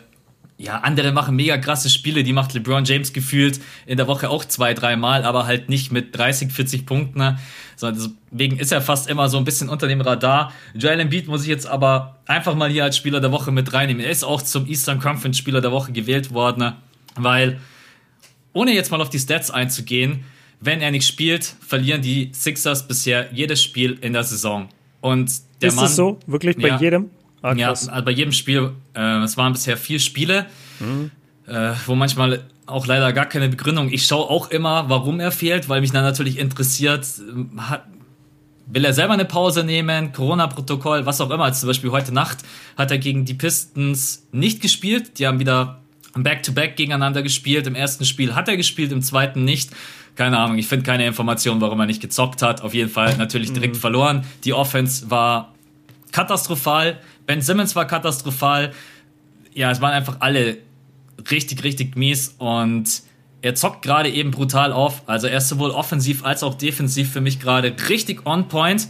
ja, andere machen mega krasse Spiele, die macht LeBron James gefühlt in der Woche auch zwei, dreimal, aber halt nicht mit 30, 40 Punkten. Ne? Deswegen ist er fast immer so ein bisschen unter dem Radar. Joel Embiid muss ich jetzt aber einfach mal hier als Spieler der Woche mit reinnehmen. Er ist auch zum Eastern Conference Spieler der Woche gewählt worden, ne? weil, ohne jetzt mal auf die Stats einzugehen, wenn er nicht spielt, verlieren die Sixers bisher jedes Spiel in der Saison. Und der ist Mann, das so? Wirklich bei ja, jedem? Ah, ja, also bei jedem Spiel, äh, es waren bisher vier Spiele, mhm. äh, wo manchmal auch leider gar keine Begründung. Ich schaue auch immer, warum er fehlt, weil mich dann natürlich interessiert, äh, hat, will er selber eine Pause nehmen, Corona-Protokoll, was auch immer. Also zum Beispiel heute Nacht hat er gegen die Pistons nicht gespielt. Die haben wieder Back-to-Back -back gegeneinander gespielt. Im ersten Spiel hat er gespielt, im zweiten nicht. Keine Ahnung, ich finde keine Information, warum er nicht gezockt hat. Auf jeden Fall natürlich direkt mhm. verloren. Die Offense war katastrophal. Ben Simmons war katastrophal. Ja, es waren einfach alle richtig, richtig mies und er zockt gerade eben brutal auf. Also er ist sowohl offensiv als auch defensiv für mich gerade richtig on point.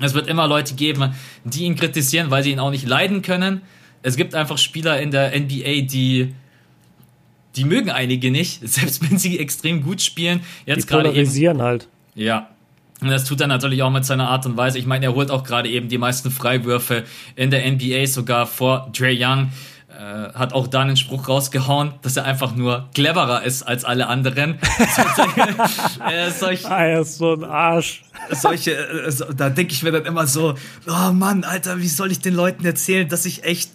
Es wird immer Leute geben, die ihn kritisieren, weil sie ihn auch nicht leiden können. Es gibt einfach Spieler in der NBA, die die mögen einige nicht, selbst wenn sie extrem gut spielen. Jetzt die polarisieren eben, halt. Ja. Und das tut er natürlich auch mit seiner Art und Weise. Ich meine, er holt auch gerade eben die meisten Freiwürfe in der NBA sogar vor Dre Young. Äh, hat auch da einen Spruch rausgehauen, dass er einfach nur cleverer ist als alle anderen. äh, solch, ah, er ist so ein Arsch. Solche, äh, da denke ich mir dann immer so, oh Mann, Alter, wie soll ich den Leuten erzählen, dass ich echt,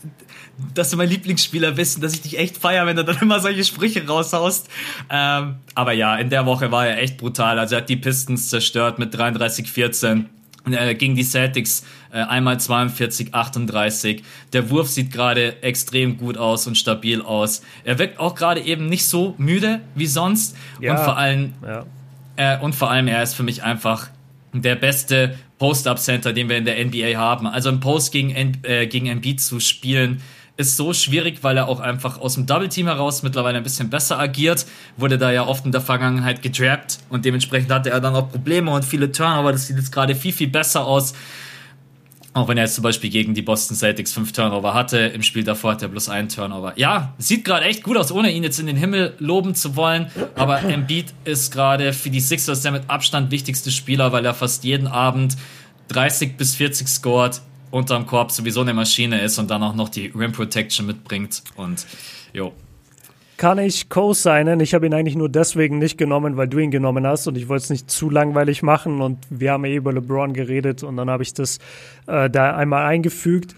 dass du mein Lieblingsspieler bist und dass ich dich echt feier, wenn du dann immer solche Sprüche raushaust. Ähm, aber ja, in der Woche war er echt brutal. Also er hat die Pistons zerstört mit 33-14 äh, gegen die Celtics äh, einmal 42, 38. Der Wurf sieht gerade extrem gut aus und stabil aus. Er wirkt auch gerade eben nicht so müde wie sonst. Ja, und vor allem, ja. äh, und vor allem, er ist für mich einfach der beste Post-Up-Center, den wir in der NBA haben. Also im Post gegen, äh, gegen Embiid zu spielen, ist so schwierig, weil er auch einfach aus dem Double Team heraus mittlerweile ein bisschen besser agiert. Wurde da ja oft in der Vergangenheit gedrappt und dementsprechend hatte er dann auch Probleme und viele Turnover. Das sieht jetzt gerade viel, viel besser aus. Auch wenn er jetzt zum Beispiel gegen die Boston Celtics fünf Turnover hatte, im Spiel davor hat er bloß einen Turnover. Ja, sieht gerade echt gut aus, ohne ihn jetzt in den Himmel loben zu wollen. Aber Embiid ist gerade für die Sixers der mit Abstand wichtigste Spieler, weil er fast jeden Abend 30 bis 40 scored unterm Korb sowieso eine Maschine ist und dann auch noch die Rim Protection mitbringt. Und jo. Kann ich co-signen. Ich habe ihn eigentlich nur deswegen nicht genommen, weil du ihn genommen hast und ich wollte es nicht zu langweilig machen und wir haben eh über LeBron geredet und dann habe ich das äh, da einmal eingefügt.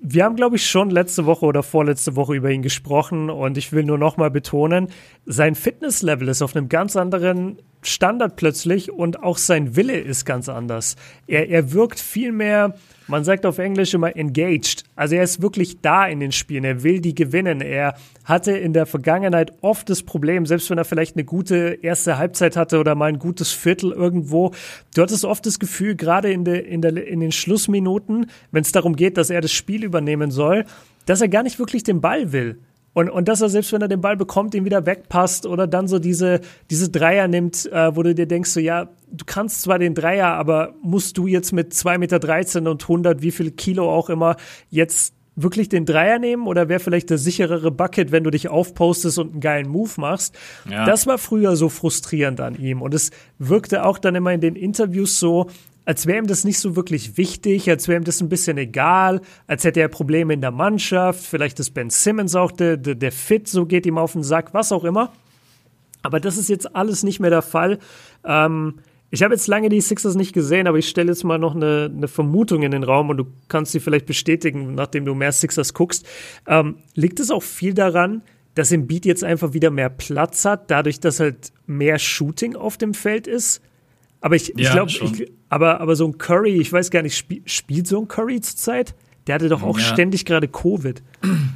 Wir haben, glaube ich, schon letzte Woche oder vorletzte Woche über ihn gesprochen und ich will nur noch mal betonen, sein Fitnesslevel ist auf einem ganz anderen Standard plötzlich und auch sein Wille ist ganz anders. Er, er wirkt viel mehr man sagt auf Englisch immer engaged. Also er ist wirklich da in den Spielen. Er will die gewinnen. Er hatte in der Vergangenheit oft das Problem, selbst wenn er vielleicht eine gute erste Halbzeit hatte oder mal ein gutes Viertel irgendwo. Du hattest oft das Gefühl, gerade in, de, in, der, in den Schlussminuten, wenn es darum geht, dass er das Spiel übernehmen soll, dass er gar nicht wirklich den Ball will. Und, und dass er selbst wenn er den Ball bekommt, ihn wieder wegpasst oder dann so diese, diese Dreier nimmt, äh, wo du dir denkst, so ja, du kannst zwar den Dreier, aber musst du jetzt mit 2,13 Meter und 100, wie viel Kilo auch immer, jetzt wirklich den Dreier nehmen oder wäre vielleicht der sicherere Bucket, wenn du dich aufpostest und einen geilen Move machst? Ja. Das war früher so frustrierend an ihm und es wirkte auch dann immer in den Interviews so, als wäre ihm das nicht so wirklich wichtig, als wäre ihm das ein bisschen egal, als hätte er Probleme in der Mannschaft, vielleicht ist Ben Simmons auch der, der, der Fit, so geht ihm auf den Sack, was auch immer. Aber das ist jetzt alles nicht mehr der Fall. Ähm, ich habe jetzt lange die Sixers nicht gesehen, aber ich stelle jetzt mal noch eine, eine, Vermutung in den Raum und du kannst sie vielleicht bestätigen, nachdem du mehr Sixers guckst. Ähm, liegt es auch viel daran, dass im Beat jetzt einfach wieder mehr Platz hat, dadurch, dass halt mehr Shooting auf dem Feld ist? Aber ich, ich ja, glaube, aber, aber so ein Curry, ich weiß gar nicht, spiel, spielt so ein Curry zurzeit? Der hatte doch auch ja. ständig gerade Covid.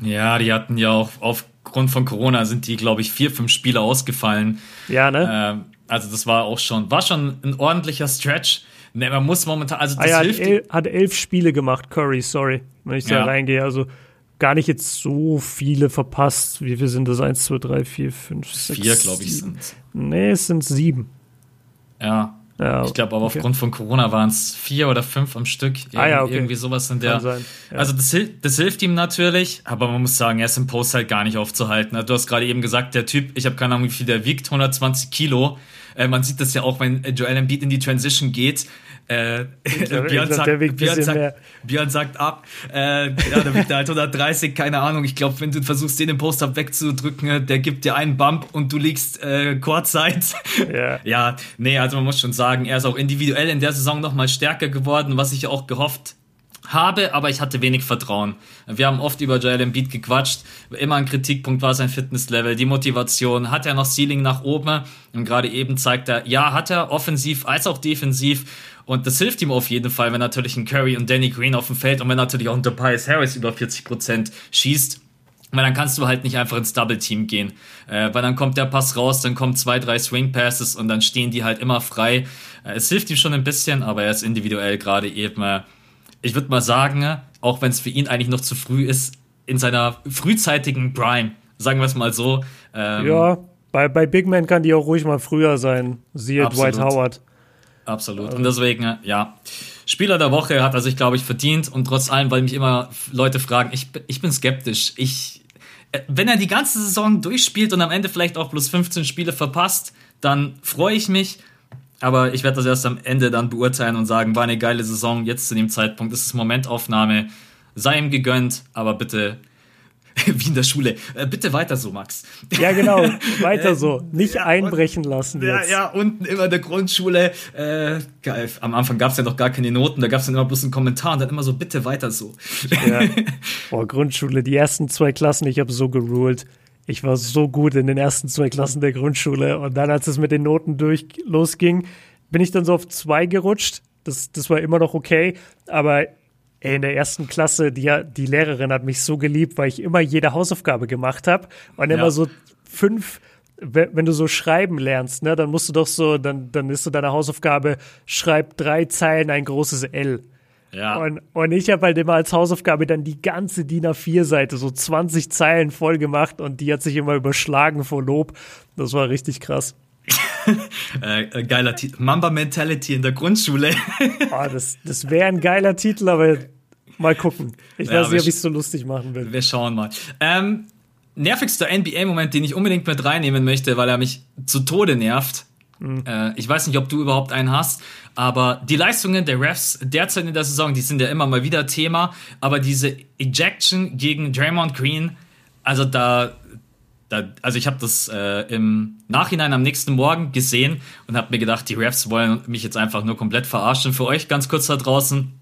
Ja, die hatten ja auch aufgrund von Corona sind die, glaube ich, vier, fünf Spiele ausgefallen. Ja, ne? Ähm, also das war auch schon, war schon ein ordentlicher Stretch. Ne, man muss momentan, also das ah, ja, hilft. Hat, el, hat elf Spiele gemacht, Curry, sorry, wenn ich da ja. reingehe. Also gar nicht jetzt so viele verpasst. Wie viele sind das? Eins, zwei, drei, vier, fünf, sechs. Vier, glaube ich, sind Nee, es sind sieben. Ja, ja, ich glaube, aber okay. aufgrund von Corona waren es vier oder fünf am Stück. ah, ja, okay. Irgendwie sowas in der. Ja. Also das, das, hilft ihm natürlich, aber man muss sagen, er ist im Post halt gar nicht aufzuhalten. Du hast gerade eben gesagt, der Typ, ich habe keine Ahnung, wie viel der wiegt, 120 Kilo. Äh, man sieht das ja auch, wenn Joel Embiid in die Transition geht. Äh, Björn, sagt, Björn, sagt, Björn sagt ab, äh, ja, da wiegt er halt 130, keine Ahnung. Ich glaube, wenn du versuchst, den im Post-Up wegzudrücken, der gibt dir einen Bump und du liegst äh, Courtside. Ja. ja, nee, also man muss schon sagen, er ist auch individuell in der Saison nochmal stärker geworden, was ich auch gehofft habe, aber ich hatte wenig Vertrauen. Wir haben oft über Joel Embiid gequatscht. Immer ein Kritikpunkt war sein Fitnesslevel, die Motivation. Hat er noch Ceiling nach oben? Und gerade eben zeigt er, ja, hat er offensiv als auch defensiv. Und das hilft ihm auf jeden Fall, wenn natürlich ein Curry und Danny Green auf dem Feld und wenn natürlich auch ein Tobias Harris über 40 Prozent schießt. Weil dann kannst du halt nicht einfach ins Double Team gehen. Äh, weil dann kommt der Pass raus, dann kommen zwei, drei Swing Passes und dann stehen die halt immer frei. Äh, es hilft ihm schon ein bisschen, aber er ist individuell gerade eben, äh, ich würde mal sagen, auch wenn es für ihn eigentlich noch zu früh ist, in seiner frühzeitigen Prime, sagen wir es mal so. Ähm, ja, Bei, bei Big Man kann die auch ruhig mal früher sein. Siehe Absolut. Dwight Howard. Absolut. Und deswegen, ja, Spieler der Woche hat er sich, glaube ich, verdient. Und trotz allem, weil mich immer Leute fragen, ich, ich bin skeptisch. Ich, äh, wenn er die ganze Saison durchspielt und am Ende vielleicht auch plus 15 Spiele verpasst, dann freue ich mich. Aber ich werde das erst am Ende dann beurteilen und sagen, war eine geile Saison. Jetzt zu dem Zeitpunkt ist es Momentaufnahme. Sei ihm gegönnt, aber bitte wie in der Schule. Äh, bitte weiter so, Max. Ja, genau, weiter so. Nicht einbrechen lassen jetzt. Ja, ja, unten immer in der Grundschule. Äh, geil. Am Anfang gab es ja noch gar keine Noten, da gab es dann immer bloß einen Kommentar und dann immer so, bitte weiter so. Ja. Boah, Grundschule, die ersten zwei Klassen, ich habe so geruled. Ich war so gut in den ersten zwei Klassen der Grundschule und dann, als es mit den Noten durch losging, bin ich dann so auf zwei gerutscht. Das, das war immer noch okay, aber in der ersten Klasse, die, die Lehrerin hat mich so geliebt, weil ich immer jede Hausaufgabe gemacht habe und ja. immer so fünf, wenn du so schreiben lernst, ne, dann musst du doch so, dann, dann ist so deine Hausaufgabe, schreib drei Zeilen ein großes L. Ja. Und, und ich habe halt immer als Hausaufgabe dann die ganze DIN A4-Seite, so 20 Zeilen voll gemacht und die hat sich immer überschlagen vor Lob. Das war richtig krass. äh, äh geiler Titel. Mamba Mentality in der Grundschule. oh, das das wäre ein geiler Titel, aber mal gucken. Ich ja, weiß nicht, ob ich es so lustig machen will. Wir schauen mal. Ähm, nervigster NBA-Moment, den ich unbedingt mit reinnehmen möchte, weil er mich zu Tode nervt. Mhm. Äh, ich weiß nicht, ob du überhaupt einen hast, aber die Leistungen der Refs derzeit in der Saison, die sind ja immer mal wieder Thema, aber diese Ejection gegen Draymond Green, also da, da also ich habe das äh, im Nachhinein am nächsten Morgen gesehen und habe mir gedacht, die Refs wollen mich jetzt einfach nur komplett verarschen. Für euch ganz kurz da draußen,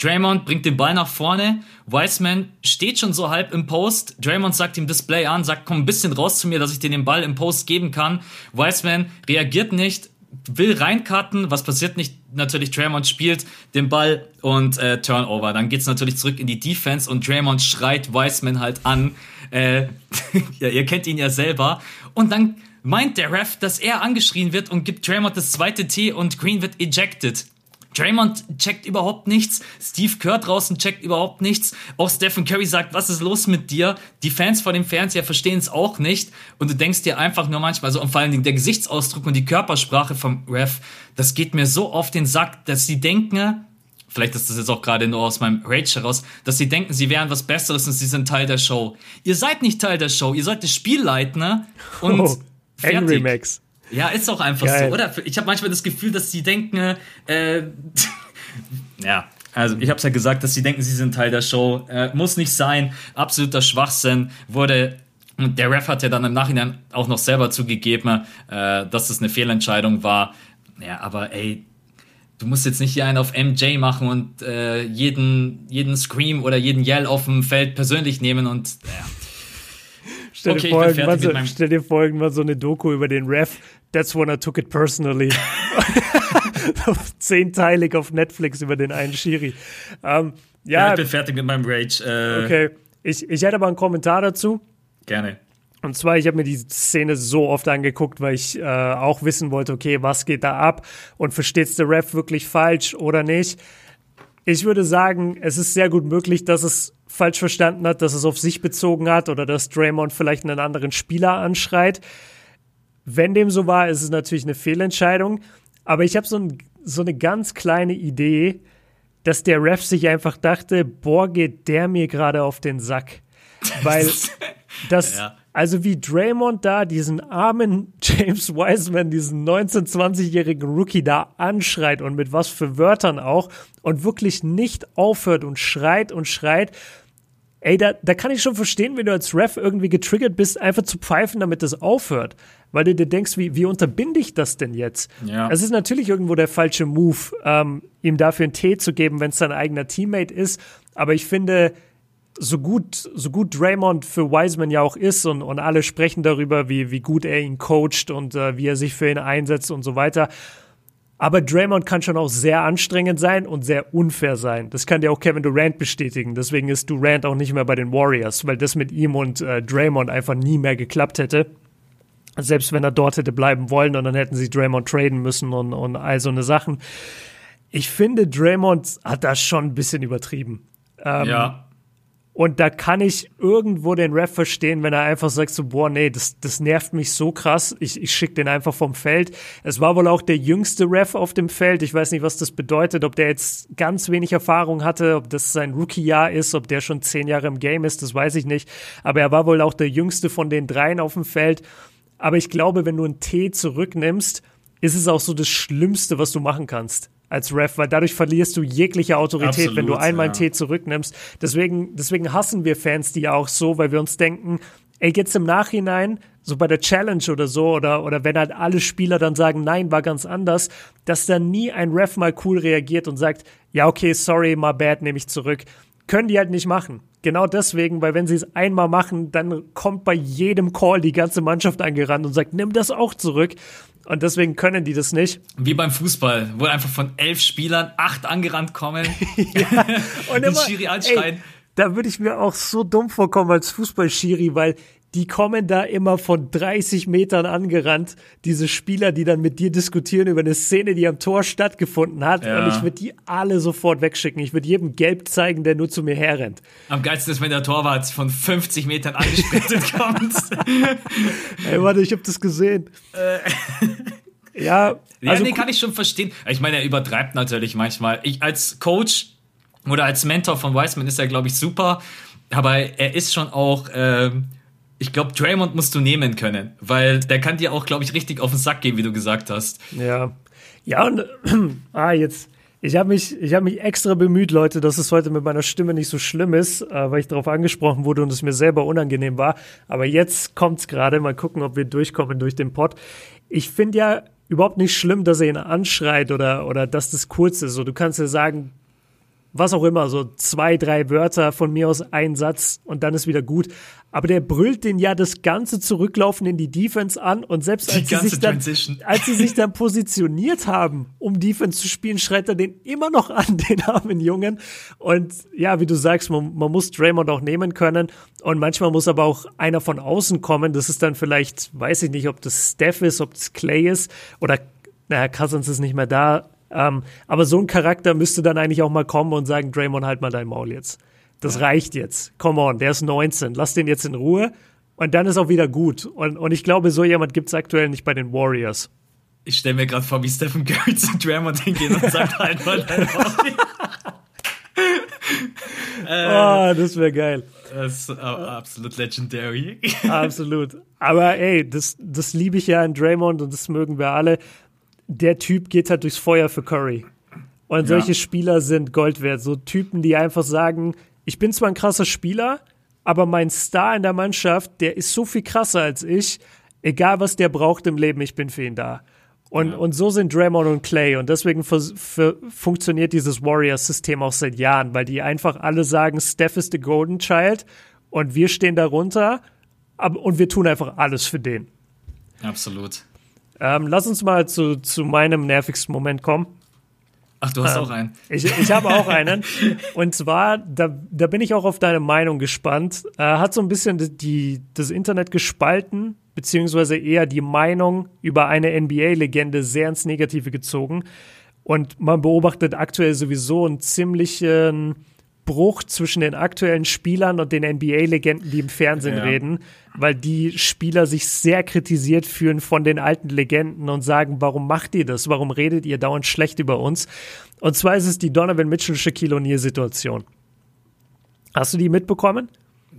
Draymond bringt den Ball nach vorne. Wiseman steht schon so halb im Post. Draymond sagt ihm Display an, sagt, komm ein bisschen raus zu mir, dass ich dir den Ball im Post geben kann. Wiseman reagiert nicht, will reinkarten. Was passiert nicht? Natürlich, Draymond spielt den Ball und äh, Turnover. Dann geht's natürlich zurück in die Defense und Draymond schreit Wiseman halt an. Äh, ja, ihr kennt ihn ja selber. Und dann meint der Ref, dass er angeschrien wird und gibt Draymond das zweite T und Green wird ejected. Draymond checkt überhaupt nichts. Steve Kerr draußen checkt überhaupt nichts. Auch Stephen Curry sagt, was ist los mit dir? Die Fans vor dem Fernseher verstehen es auch nicht. Und du denkst dir einfach nur manchmal so, und vor allen Dingen der Gesichtsausdruck und die Körpersprache vom Ref, das geht mir so auf den Sack, dass sie denken, vielleicht ist das jetzt auch gerade nur aus meinem Rage heraus, dass sie denken, sie wären was Besseres und sie sind Teil der Show. Ihr seid nicht Teil der Show, ihr seid das Spielleitner und oh, fertig. Angry Max. Ja, ist auch einfach Geil. so, oder? Ich habe manchmal das Gefühl, dass sie denken, äh, ja, also ich habe es ja gesagt, dass sie denken, sie sind Teil der Show. Äh, muss nicht sein. Absoluter Schwachsinn. Wurde und der Ref hat ja dann im Nachhinein auch noch selber zugegeben, äh, dass das eine Fehlentscheidung war. Ja, aber ey, du musst jetzt nicht hier einen auf MJ machen und äh, jeden, jeden Scream oder jeden Yell auf dem Feld persönlich nehmen und ja. Stell, okay, dir vor, irgendwann so, stell dir vor, irgendwann so eine Doku über den Ref. That's when I took it personally. Zehnteilig auf Netflix über den einen Schiri. Ähm, ja, ich bin fertig mit meinem Rage. Äh, okay, ich, ich hätte aber einen Kommentar dazu. Gerne. Und zwar, ich habe mir die Szene so oft angeguckt, weil ich äh, auch wissen wollte, okay, was geht da ab und versteht's der Ref wirklich falsch oder nicht. Ich würde sagen, es ist sehr gut möglich, dass es falsch verstanden hat, dass es auf sich bezogen hat oder dass Draymond vielleicht einen anderen Spieler anschreit. Wenn dem so war, ist es natürlich eine Fehlentscheidung. Aber ich habe so, ein, so eine ganz kleine Idee, dass der Ref sich einfach dachte, boah, geht der mir gerade auf den Sack. Weil das, ja. also wie Draymond da diesen armen James Wiseman, diesen 19-, 20-jährigen Rookie da anschreit und mit was für Wörtern auch und wirklich nicht aufhört und schreit und schreit ey, da, da kann ich schon verstehen, wenn du als Ref irgendwie getriggert bist, einfach zu pfeifen, damit das aufhört. Weil du dir denkst, wie, wie unterbinde ich das denn jetzt? Ja. Es ist natürlich irgendwo der falsche Move, ähm, ihm dafür einen Tee zu geben, wenn es sein eigener Teammate ist. Aber ich finde, so gut, so gut Draymond für Wiseman ja auch ist und, und alle sprechen darüber, wie, wie gut er ihn coacht und äh, wie er sich für ihn einsetzt und so weiter. Aber Draymond kann schon auch sehr anstrengend sein und sehr unfair sein. Das kann dir auch Kevin Durant bestätigen. Deswegen ist Durant auch nicht mehr bei den Warriors, weil das mit ihm und äh, Draymond einfach nie mehr geklappt hätte. Selbst wenn er dort hätte bleiben wollen und dann hätten sie Draymond traden müssen und, und all so eine Sachen. Ich finde, Draymond hat das schon ein bisschen übertrieben. Ähm, ja. Und da kann ich irgendwo den Ref verstehen, wenn er einfach sagt so, boah, nee, das, das nervt mich so krass, ich, ich schicke den einfach vom Feld. Es war wohl auch der jüngste Ref auf dem Feld. Ich weiß nicht, was das bedeutet, ob der jetzt ganz wenig Erfahrung hatte, ob das sein Rookie-Jahr ist, ob der schon zehn Jahre im Game ist, das weiß ich nicht. Aber er war wohl auch der jüngste von den dreien auf dem Feld. Aber ich glaube, wenn du einen T zurücknimmst, ist es auch so das Schlimmste, was du machen kannst als Ref, weil dadurch verlierst du jegliche Autorität, Absolut, wenn du einmal ja. einen Tee zurücknimmst. Deswegen, deswegen hassen wir Fans die ja auch so, weil wir uns denken, ey, jetzt im Nachhinein, so bei der Challenge oder so, oder, oder wenn halt alle Spieler dann sagen, nein, war ganz anders, dass dann nie ein Ref mal cool reagiert und sagt, ja, okay, sorry, my bad, nehme ich zurück. Können die halt nicht machen. Genau deswegen, weil wenn sie es einmal machen, dann kommt bei jedem Call die ganze Mannschaft angerannt und sagt, nimm das auch zurück. Und deswegen können die das nicht. Wie beim Fußball, wo einfach von elf Spielern acht angerannt kommen ja. und immer, Schiri anschreien. Ey, da würde ich mir auch so dumm vorkommen als Fußball-Schiri, weil die kommen da immer von 30 Metern angerannt, diese Spieler, die dann mit dir diskutieren über eine Szene, die am Tor stattgefunden hat. Ja. Und ich würde die alle sofort wegschicken. Ich würde jedem gelb zeigen, der nur zu mir herrennt. Am geilsten ist, wenn der Torwart von 50 Metern angesprintet kommt. Ey, warte, ich habe das gesehen. Äh. Ja, also ja, nee, kann ich schon verstehen. Ich meine, er übertreibt natürlich manchmal. Ich als Coach oder als Mentor von Wiseman ist er, glaube ich, super. Aber er ist schon auch, ähm, ich glaube, Draymond musst du nehmen können, weil der kann dir auch, glaube ich, richtig auf den Sack gehen, wie du gesagt hast. Ja. Ja, und ah, jetzt. Ich habe mich, ich hab mich extra bemüht, Leute, dass es heute mit meiner Stimme nicht so schlimm ist, äh, weil ich darauf angesprochen wurde und es mir selber unangenehm war. Aber jetzt kommt's gerade. Mal gucken, ob wir durchkommen durch den Pod. Ich finde ja überhaupt nicht schlimm, dass er ihn anschreit oder, oder dass das kurz ist. So, du kannst ja sagen, was auch immer, so zwei, drei Wörter von mir aus ein Satz und dann ist wieder gut. Aber der brüllt den ja das ganze Zurücklaufen in die Defense an und selbst als sie, sich dann, als sie sich dann positioniert haben, um Defense zu spielen, schreit er den immer noch an, den armen Jungen. Und ja, wie du sagst, man, man muss Draymond auch nehmen können und manchmal muss aber auch einer von außen kommen. Das ist dann vielleicht, weiß ich nicht, ob das Steph ist, ob das Clay ist oder naja, Cousins ist nicht mehr da, ähm, aber so ein Charakter müsste dann eigentlich auch mal kommen und sagen, Draymond, halt mal dein Maul jetzt. Das ja. reicht jetzt. Come on, der ist 19. Lass den jetzt in Ruhe. Und dann ist auch wieder gut. Und, und ich glaube, so jemand gibt es aktuell nicht bei den Warriors. Ich stelle mir gerade vor, wie Stephen Curry zu Draymond hingeht und sagt, halt mal dein Maul. oh, das wäre geil. Das ist absolut legendary. absolut. Aber ey, das, das liebe ich ja an Draymond und das mögen wir alle der Typ geht halt durchs Feuer für Curry. Und solche ja. Spieler sind Gold wert. So Typen, die einfach sagen, ich bin zwar ein krasser Spieler, aber mein Star in der Mannschaft, der ist so viel krasser als ich. Egal, was der braucht im Leben, ich bin für ihn da. Und, ja. und so sind Draymond und Clay. Und deswegen funktioniert dieses Warriors-System auch seit Jahren, weil die einfach alle sagen, Steph ist the Golden Child und wir stehen darunter und wir tun einfach alles für den. Absolut. Ähm, lass uns mal zu, zu meinem nervigsten Moment kommen. Ach, du hast ähm, auch einen. Ich, ich habe auch einen. Und zwar, da, da bin ich auch auf deine Meinung gespannt. Äh, hat so ein bisschen die, das Internet gespalten, beziehungsweise eher die Meinung über eine NBA-Legende sehr ins Negative gezogen. Und man beobachtet aktuell sowieso einen ziemlichen Bruch zwischen den aktuellen Spielern und den NBA-Legenden, die im Fernsehen ja. reden, weil die Spieler sich sehr kritisiert fühlen von den alten Legenden und sagen, warum macht ihr das? Warum redet ihr dauernd schlecht über uns? Und zwar ist es die Donovan Mitchell-Shaquille O'Neal-Situation. Hast du die mitbekommen?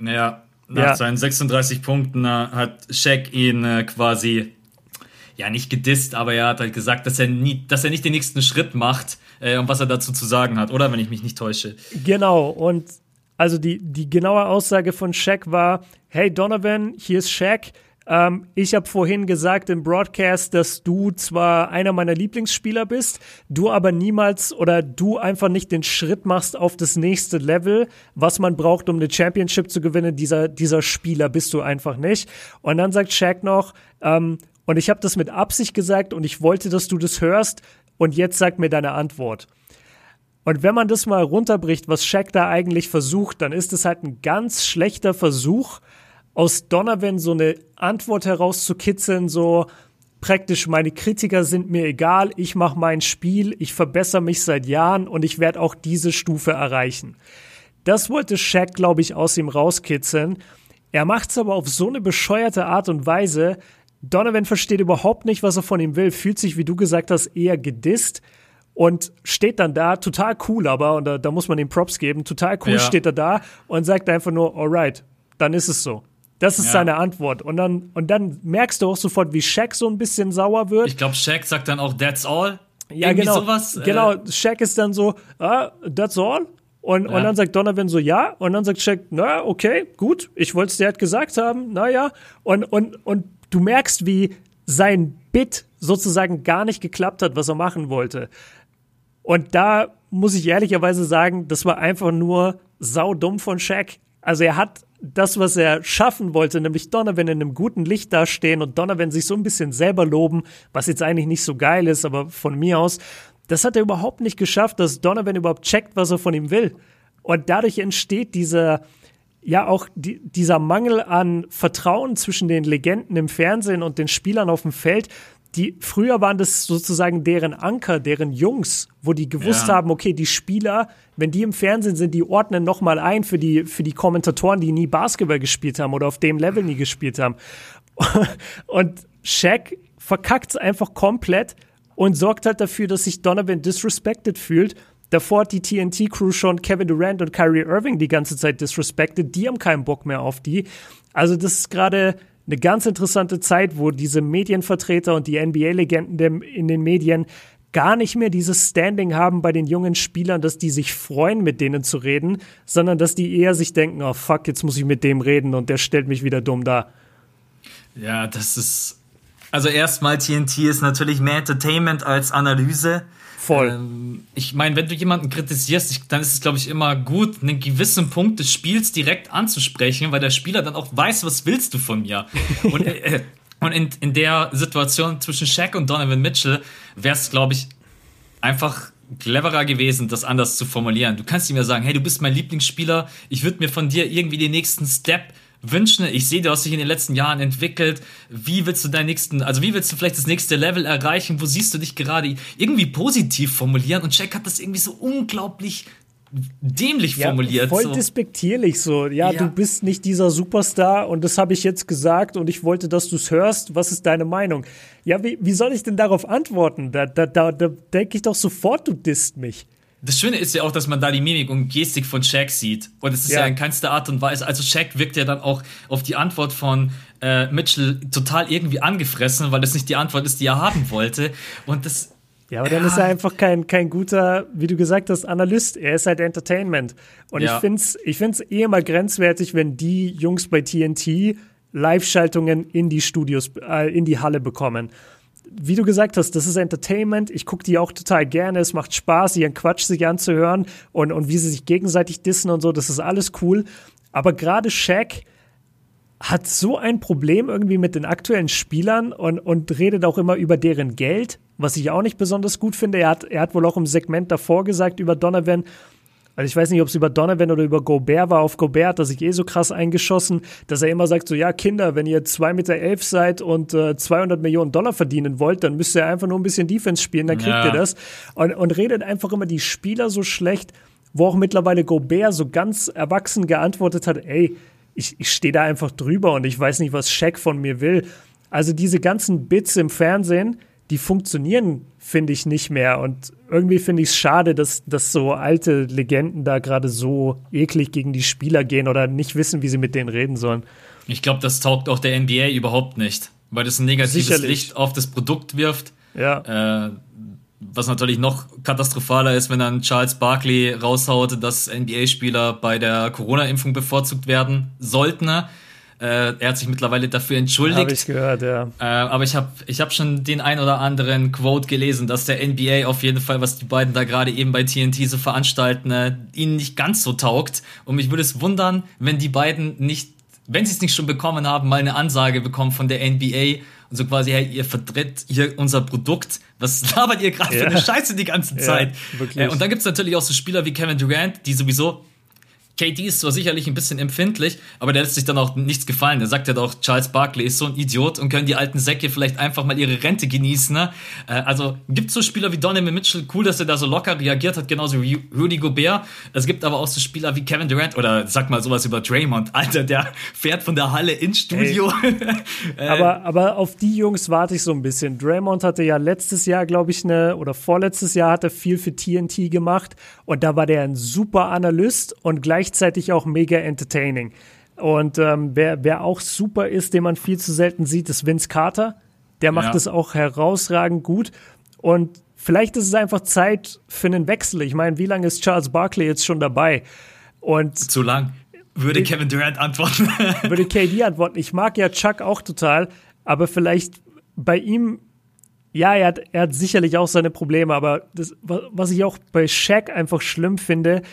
Ja, nach ja. seinen 36 Punkten äh, hat Shaq ihn äh, quasi ja nicht gedisst, aber er hat halt gesagt, dass er nie, dass er nicht den nächsten Schritt macht äh, und was er dazu zu sagen hat, oder wenn ich mich nicht täusche. Genau, und also die, die genaue Aussage von Shaq war: Hey Donovan, hier ist Shaq. Ähm, ich habe vorhin gesagt im Broadcast, dass du zwar einer meiner Lieblingsspieler bist, du aber niemals oder du einfach nicht den Schritt machst auf das nächste Level, was man braucht, um eine Championship zu gewinnen. Dieser, dieser Spieler bist du einfach nicht. Und dann sagt Shaq noch, ähm, und ich habe das mit Absicht gesagt und ich wollte, dass du das hörst und jetzt sag mir deine Antwort. Und wenn man das mal runterbricht, was Shaq da eigentlich versucht, dann ist es halt ein ganz schlechter Versuch, aus Donovan so eine Antwort herauszukitzeln, so praktisch meine Kritiker sind mir egal, ich mache mein Spiel, ich verbessere mich seit Jahren und ich werde auch diese Stufe erreichen. das wollte Shaq, glaube ich, aus ihm rauskitzeln. Er macht es aber auf so eine bescheuerte Art und Weise. Donovan versteht überhaupt nicht, was er von ihm will, fühlt sich, wie du gesagt hast, eher gedisst und steht dann da, total cool aber, und da, da muss man ihm Props geben, total cool ja. steht er da und sagt einfach nur, alright, dann ist es so. Das ist ja. seine Antwort. Und dann, und dann merkst du auch sofort, wie Shaq so ein bisschen sauer wird. Ich glaube, Shaq sagt dann auch, that's all. Ja, Irgendwie genau. Sowas, äh genau, Shaq ist dann so, ah, that's all. Und, ja. und dann sagt Donovan so, ja. Und dann sagt Shaq, na, okay, gut, ich wollte es dir halt gesagt haben, naja. Und, und, und du merkst, wie sein Bit sozusagen gar nicht geklappt hat, was er machen wollte. Und da muss ich ehrlicherweise sagen, das war einfach nur saudumm von Shaq. Also er hat das, was er schaffen wollte, nämlich Donovan in einem guten Licht dastehen und Donovan sich so ein bisschen selber loben, was jetzt eigentlich nicht so geil ist, aber von mir aus, das hat er überhaupt nicht geschafft, dass Donovan überhaupt checkt, was er von ihm will. Und dadurch entsteht dieser, ja auch die, dieser Mangel an Vertrauen zwischen den Legenden im Fernsehen und den Spielern auf dem Feld, die früher waren das sozusagen deren Anker, deren Jungs, wo die gewusst ja. haben, okay, die Spieler, wenn die im Fernsehen sind, die ordnen nochmal ein für die, für die Kommentatoren, die nie Basketball gespielt haben oder auf dem Level nie gespielt haben. Und Shaq verkackt es einfach komplett und sorgt halt dafür, dass sich Donovan disrespected fühlt. Davor hat die TNT-Crew schon Kevin Durant und Kyrie Irving die ganze Zeit disrespected. Die haben keinen Bock mehr auf die. Also das ist gerade eine ganz interessante Zeit, wo diese Medienvertreter und die NBA-Legenden in den Medien gar nicht mehr dieses Standing haben bei den jungen Spielern, dass die sich freuen, mit denen zu reden, sondern dass die eher sich denken, oh fuck, jetzt muss ich mit dem reden und der stellt mich wieder dumm da. Ja, das ist. Also erstmal TNT ist natürlich mehr Entertainment als Analyse. Voll. Ähm, ich meine, wenn du jemanden kritisierst, ich, dann ist es, glaube ich, immer gut, einen gewissen Punkt des Spiels direkt anzusprechen, weil der Spieler dann auch weiß, was willst du von mir. und, äh, äh, und in, in der Situation zwischen Shaq und Donovan Mitchell wäre es, glaube ich, einfach cleverer gewesen, das anders zu formulieren. Du kannst ihm ja sagen, hey, du bist mein Lieblingsspieler, ich würde mir von dir irgendwie den nächsten Step wünschen. Ich sehe, du hast dich in den letzten Jahren entwickelt. Wie willst du deinen nächsten, also wie willst du vielleicht das nächste Level erreichen? Wo siehst du dich gerade irgendwie positiv formulieren? Und Jack hat das irgendwie so unglaublich dämlich ja, formuliert. Voll so. despektierlich so. Ja, ja, du bist nicht dieser Superstar und das habe ich jetzt gesagt und ich wollte, dass du es hörst. Was ist deine Meinung? Ja, wie, wie soll ich denn darauf antworten? Da, da, da, da denke ich doch sofort, du disst mich das Schöne ist ja auch, dass man da die Mimik und Gestik von Shaq sieht. Und es ist ja. ja in keinster Art und Weise. Also Shaq wirkt ja dann auch auf die Antwort von äh, Mitchell total irgendwie angefressen, weil das nicht die Antwort ist, die er haben wollte. Und das. Ja, aber dann ist er einfach kein, kein guter, wie du gesagt hast, Analyst. Er ist halt Entertainment. Und ja. ich finde es ich find's eh immer grenzwertig, wenn die Jungs bei TNT Live-Schaltungen in die Studios, äh, in die Halle bekommen wie du gesagt hast, das ist Entertainment. Ich gucke die auch total gerne. Es macht Spaß, ihren Quatsch sich anzuhören und, und wie sie sich gegenseitig dissen und so. Das ist alles cool. Aber gerade Shaq hat so ein Problem irgendwie mit den aktuellen Spielern und, und redet auch immer über deren Geld, was ich auch nicht besonders gut finde. Er hat, er hat wohl auch im Segment davor gesagt über Donovan, also ich weiß nicht, ob es über Donovan oder über Gobert war. Auf Gobert hat er sich eh so krass eingeschossen, dass er immer sagt so, ja Kinder, wenn ihr zwei Meter elf seid und äh, 200 Millionen Dollar verdienen wollt, dann müsst ihr einfach nur ein bisschen Defense spielen, dann kriegt ja. ihr das. Und, und redet einfach immer die Spieler so schlecht, wo auch mittlerweile Gobert so ganz erwachsen geantwortet hat, ey, ich, ich stehe da einfach drüber und ich weiß nicht, was Shaq von mir will. Also diese ganzen Bits im Fernsehen, die funktionieren, finde ich, nicht mehr. Und irgendwie finde ich es schade, dass, dass so alte Legenden da gerade so eklig gegen die Spieler gehen oder nicht wissen, wie sie mit denen reden sollen. Ich glaube, das taugt auch der NBA überhaupt nicht, weil das ein negatives Sicherlich. Licht auf das Produkt wirft. Ja. Äh, was natürlich noch katastrophaler ist, wenn dann Charles Barkley raushaut, dass NBA-Spieler bei der Corona-Impfung bevorzugt werden sollten. Äh, er hat sich mittlerweile dafür entschuldigt. Habe ich gehört, ja. Äh, aber ich habe ich hab schon den ein oder anderen Quote gelesen, dass der NBA auf jeden Fall, was die beiden da gerade eben bei TNT so veranstalten, äh, ihnen nicht ganz so taugt. Und mich würde es wundern, wenn die beiden nicht, wenn sie es nicht schon bekommen haben, mal eine Ansage bekommen von der NBA und so quasi, hey, ihr vertritt hier unser Produkt. Was labert ihr gerade ja. für eine Scheiße die ganze Zeit? Ja, äh, und dann gibt es natürlich auch so Spieler wie Kevin Durant, die sowieso KD ist zwar sicherlich ein bisschen empfindlich, aber der lässt sich dann auch nichts gefallen. Der sagt ja doch, Charles Barkley ist so ein Idiot und können die alten Säcke vielleicht einfach mal ihre Rente genießen. Ne? Äh, also gibt so Spieler wie Donovan Mitchell, cool, dass er da so locker reagiert hat, genauso wie Rudy Gobert. Es gibt aber auch so Spieler wie Kevin Durant oder sag mal sowas über Draymond. Alter, der fährt von der Halle ins Studio. äh, aber, aber auf die Jungs warte ich so ein bisschen. Draymond hatte ja letztes Jahr, glaube ich, eine, oder vorletztes Jahr hat er viel für TNT gemacht und da war der ein super Analyst und gleich gleichzeitig auch mega entertaining. Und ähm, wer, wer auch super ist, den man viel zu selten sieht, ist Vince Carter. Der macht es auch herausragend gut. Und vielleicht ist es einfach Zeit für einen Wechsel. Ich meine, wie lange ist Charles Barkley jetzt schon dabei? Und zu lang. Würde Kevin Durant antworten. würde KD antworten. Ich mag ja Chuck auch total, aber vielleicht bei ihm, ja, er hat, er hat sicherlich auch seine Probleme, aber das, was ich auch bei Shaq einfach schlimm finde,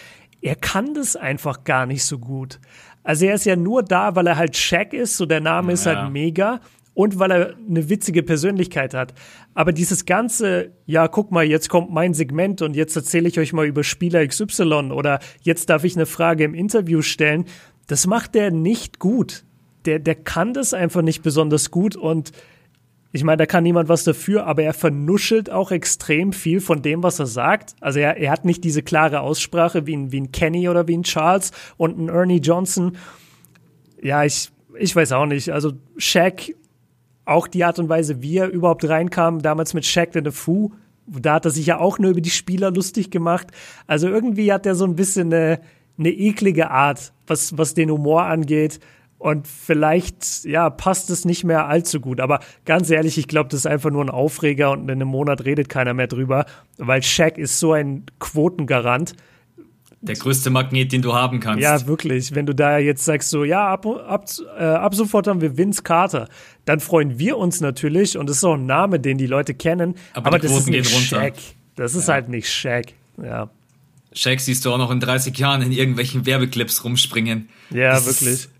er kann das einfach gar nicht so gut. Also er ist ja nur da, weil er halt Shaq ist, so der Name ja. ist halt mega und weil er eine witzige Persönlichkeit hat. Aber dieses ganze, ja, guck mal, jetzt kommt mein Segment und jetzt erzähle ich euch mal über Spieler XY oder jetzt darf ich eine Frage im Interview stellen, das macht er nicht gut. Der, der kann das einfach nicht besonders gut und ich meine, da kann niemand was dafür, aber er vernuschelt auch extrem viel von dem, was er sagt. Also er, er hat nicht diese klare Aussprache wie ein, wie ein Kenny oder wie ein Charles und ein Ernie Johnson. Ja, ich, ich weiß auch nicht. Also Shaq, auch die Art und Weise, wie er überhaupt reinkam, damals mit Shaq in the Foo, da hat er sich ja auch nur über die Spieler lustig gemacht. Also irgendwie hat er so ein bisschen eine, eine eklige Art, was, was den Humor angeht. Und vielleicht, ja, passt es nicht mehr allzu gut. Aber ganz ehrlich, ich glaube, das ist einfach nur ein Aufreger und in einem Monat redet keiner mehr drüber, weil Shaq ist so ein Quotengarant. Der größte Magnet, den du haben kannst. Ja, wirklich. Wenn du da jetzt sagst, so, ja, ab, ab, äh, ab sofort haben wir Vince Carter, dann freuen wir uns natürlich und das ist auch ein Name, den die Leute kennen. Aber, aber das ist nicht Shaq. Das ist ja. halt nicht Shaq. Ja. Shaq siehst du auch noch in 30 Jahren in irgendwelchen Werbeclips rumspringen. Ja, das wirklich. Ist,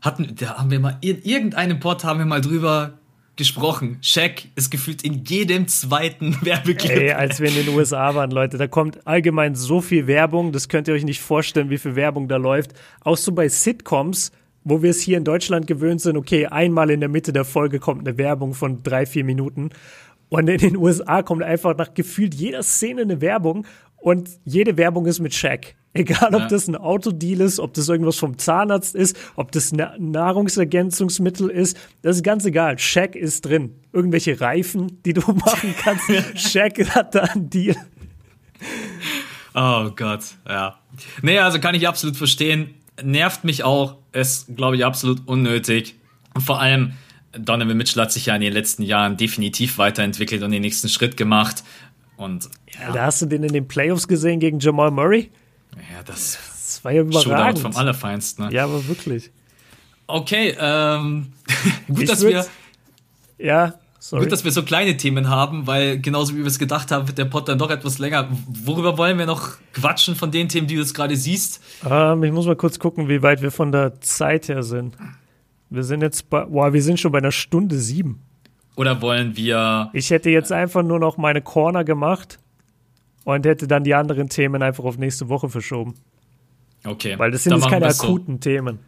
hatten, da haben wir mal, in irgendeinem Pod haben wir mal drüber gesprochen. Shaq ist gefühlt in jedem zweiten Werbeclip. Ey, als wir in den USA waren, Leute, da kommt allgemein so viel Werbung, das könnt ihr euch nicht vorstellen, wie viel Werbung da läuft. Auch so bei Sitcoms, wo wir es hier in Deutschland gewöhnt sind, okay, einmal in der Mitte der Folge kommt eine Werbung von drei, vier Minuten. Und in den USA kommt einfach nach gefühlt jeder Szene eine Werbung und jede Werbung ist mit Shaq. Egal, ob ja. das ein Autodeal ist, ob das irgendwas vom Zahnarzt ist, ob das ein Nahrungsergänzungsmittel ist, das ist ganz egal. Shaq ist drin. Irgendwelche Reifen, die du machen kannst. Shaq hat da einen Deal. Oh Gott, ja. Nee, also kann ich absolut verstehen. Nervt mich auch. Ist, glaube ich, absolut unnötig. Und vor allem, Donovan Mitchell hat sich ja in den letzten Jahren definitiv weiterentwickelt und den nächsten Schritt gemacht. Und ja. Da hast du den in den Playoffs gesehen gegen Jamal Murray? Ja, das, das war ja überragend. Shootout vom Allerfeinsten. Ne? Ja, aber wirklich. Okay, ähm, gut, ich dass wir. Ja, sorry. Gut, dass wir so kleine Themen haben, weil genauso wie wir es gedacht haben, wird der Pod dann doch etwas länger. Worüber wollen wir noch quatschen von den Themen, die du jetzt gerade siehst? Ähm, ich muss mal kurz gucken, wie weit wir von der Zeit her sind. Wir sind jetzt bei, wow, wir sind schon bei einer Stunde sieben. Oder wollen wir. Ich hätte jetzt einfach nur noch meine Corner gemacht und hätte dann die anderen Themen einfach auf nächste Woche verschoben. Okay. Weil das sind jetzt keine akuten so. Themen.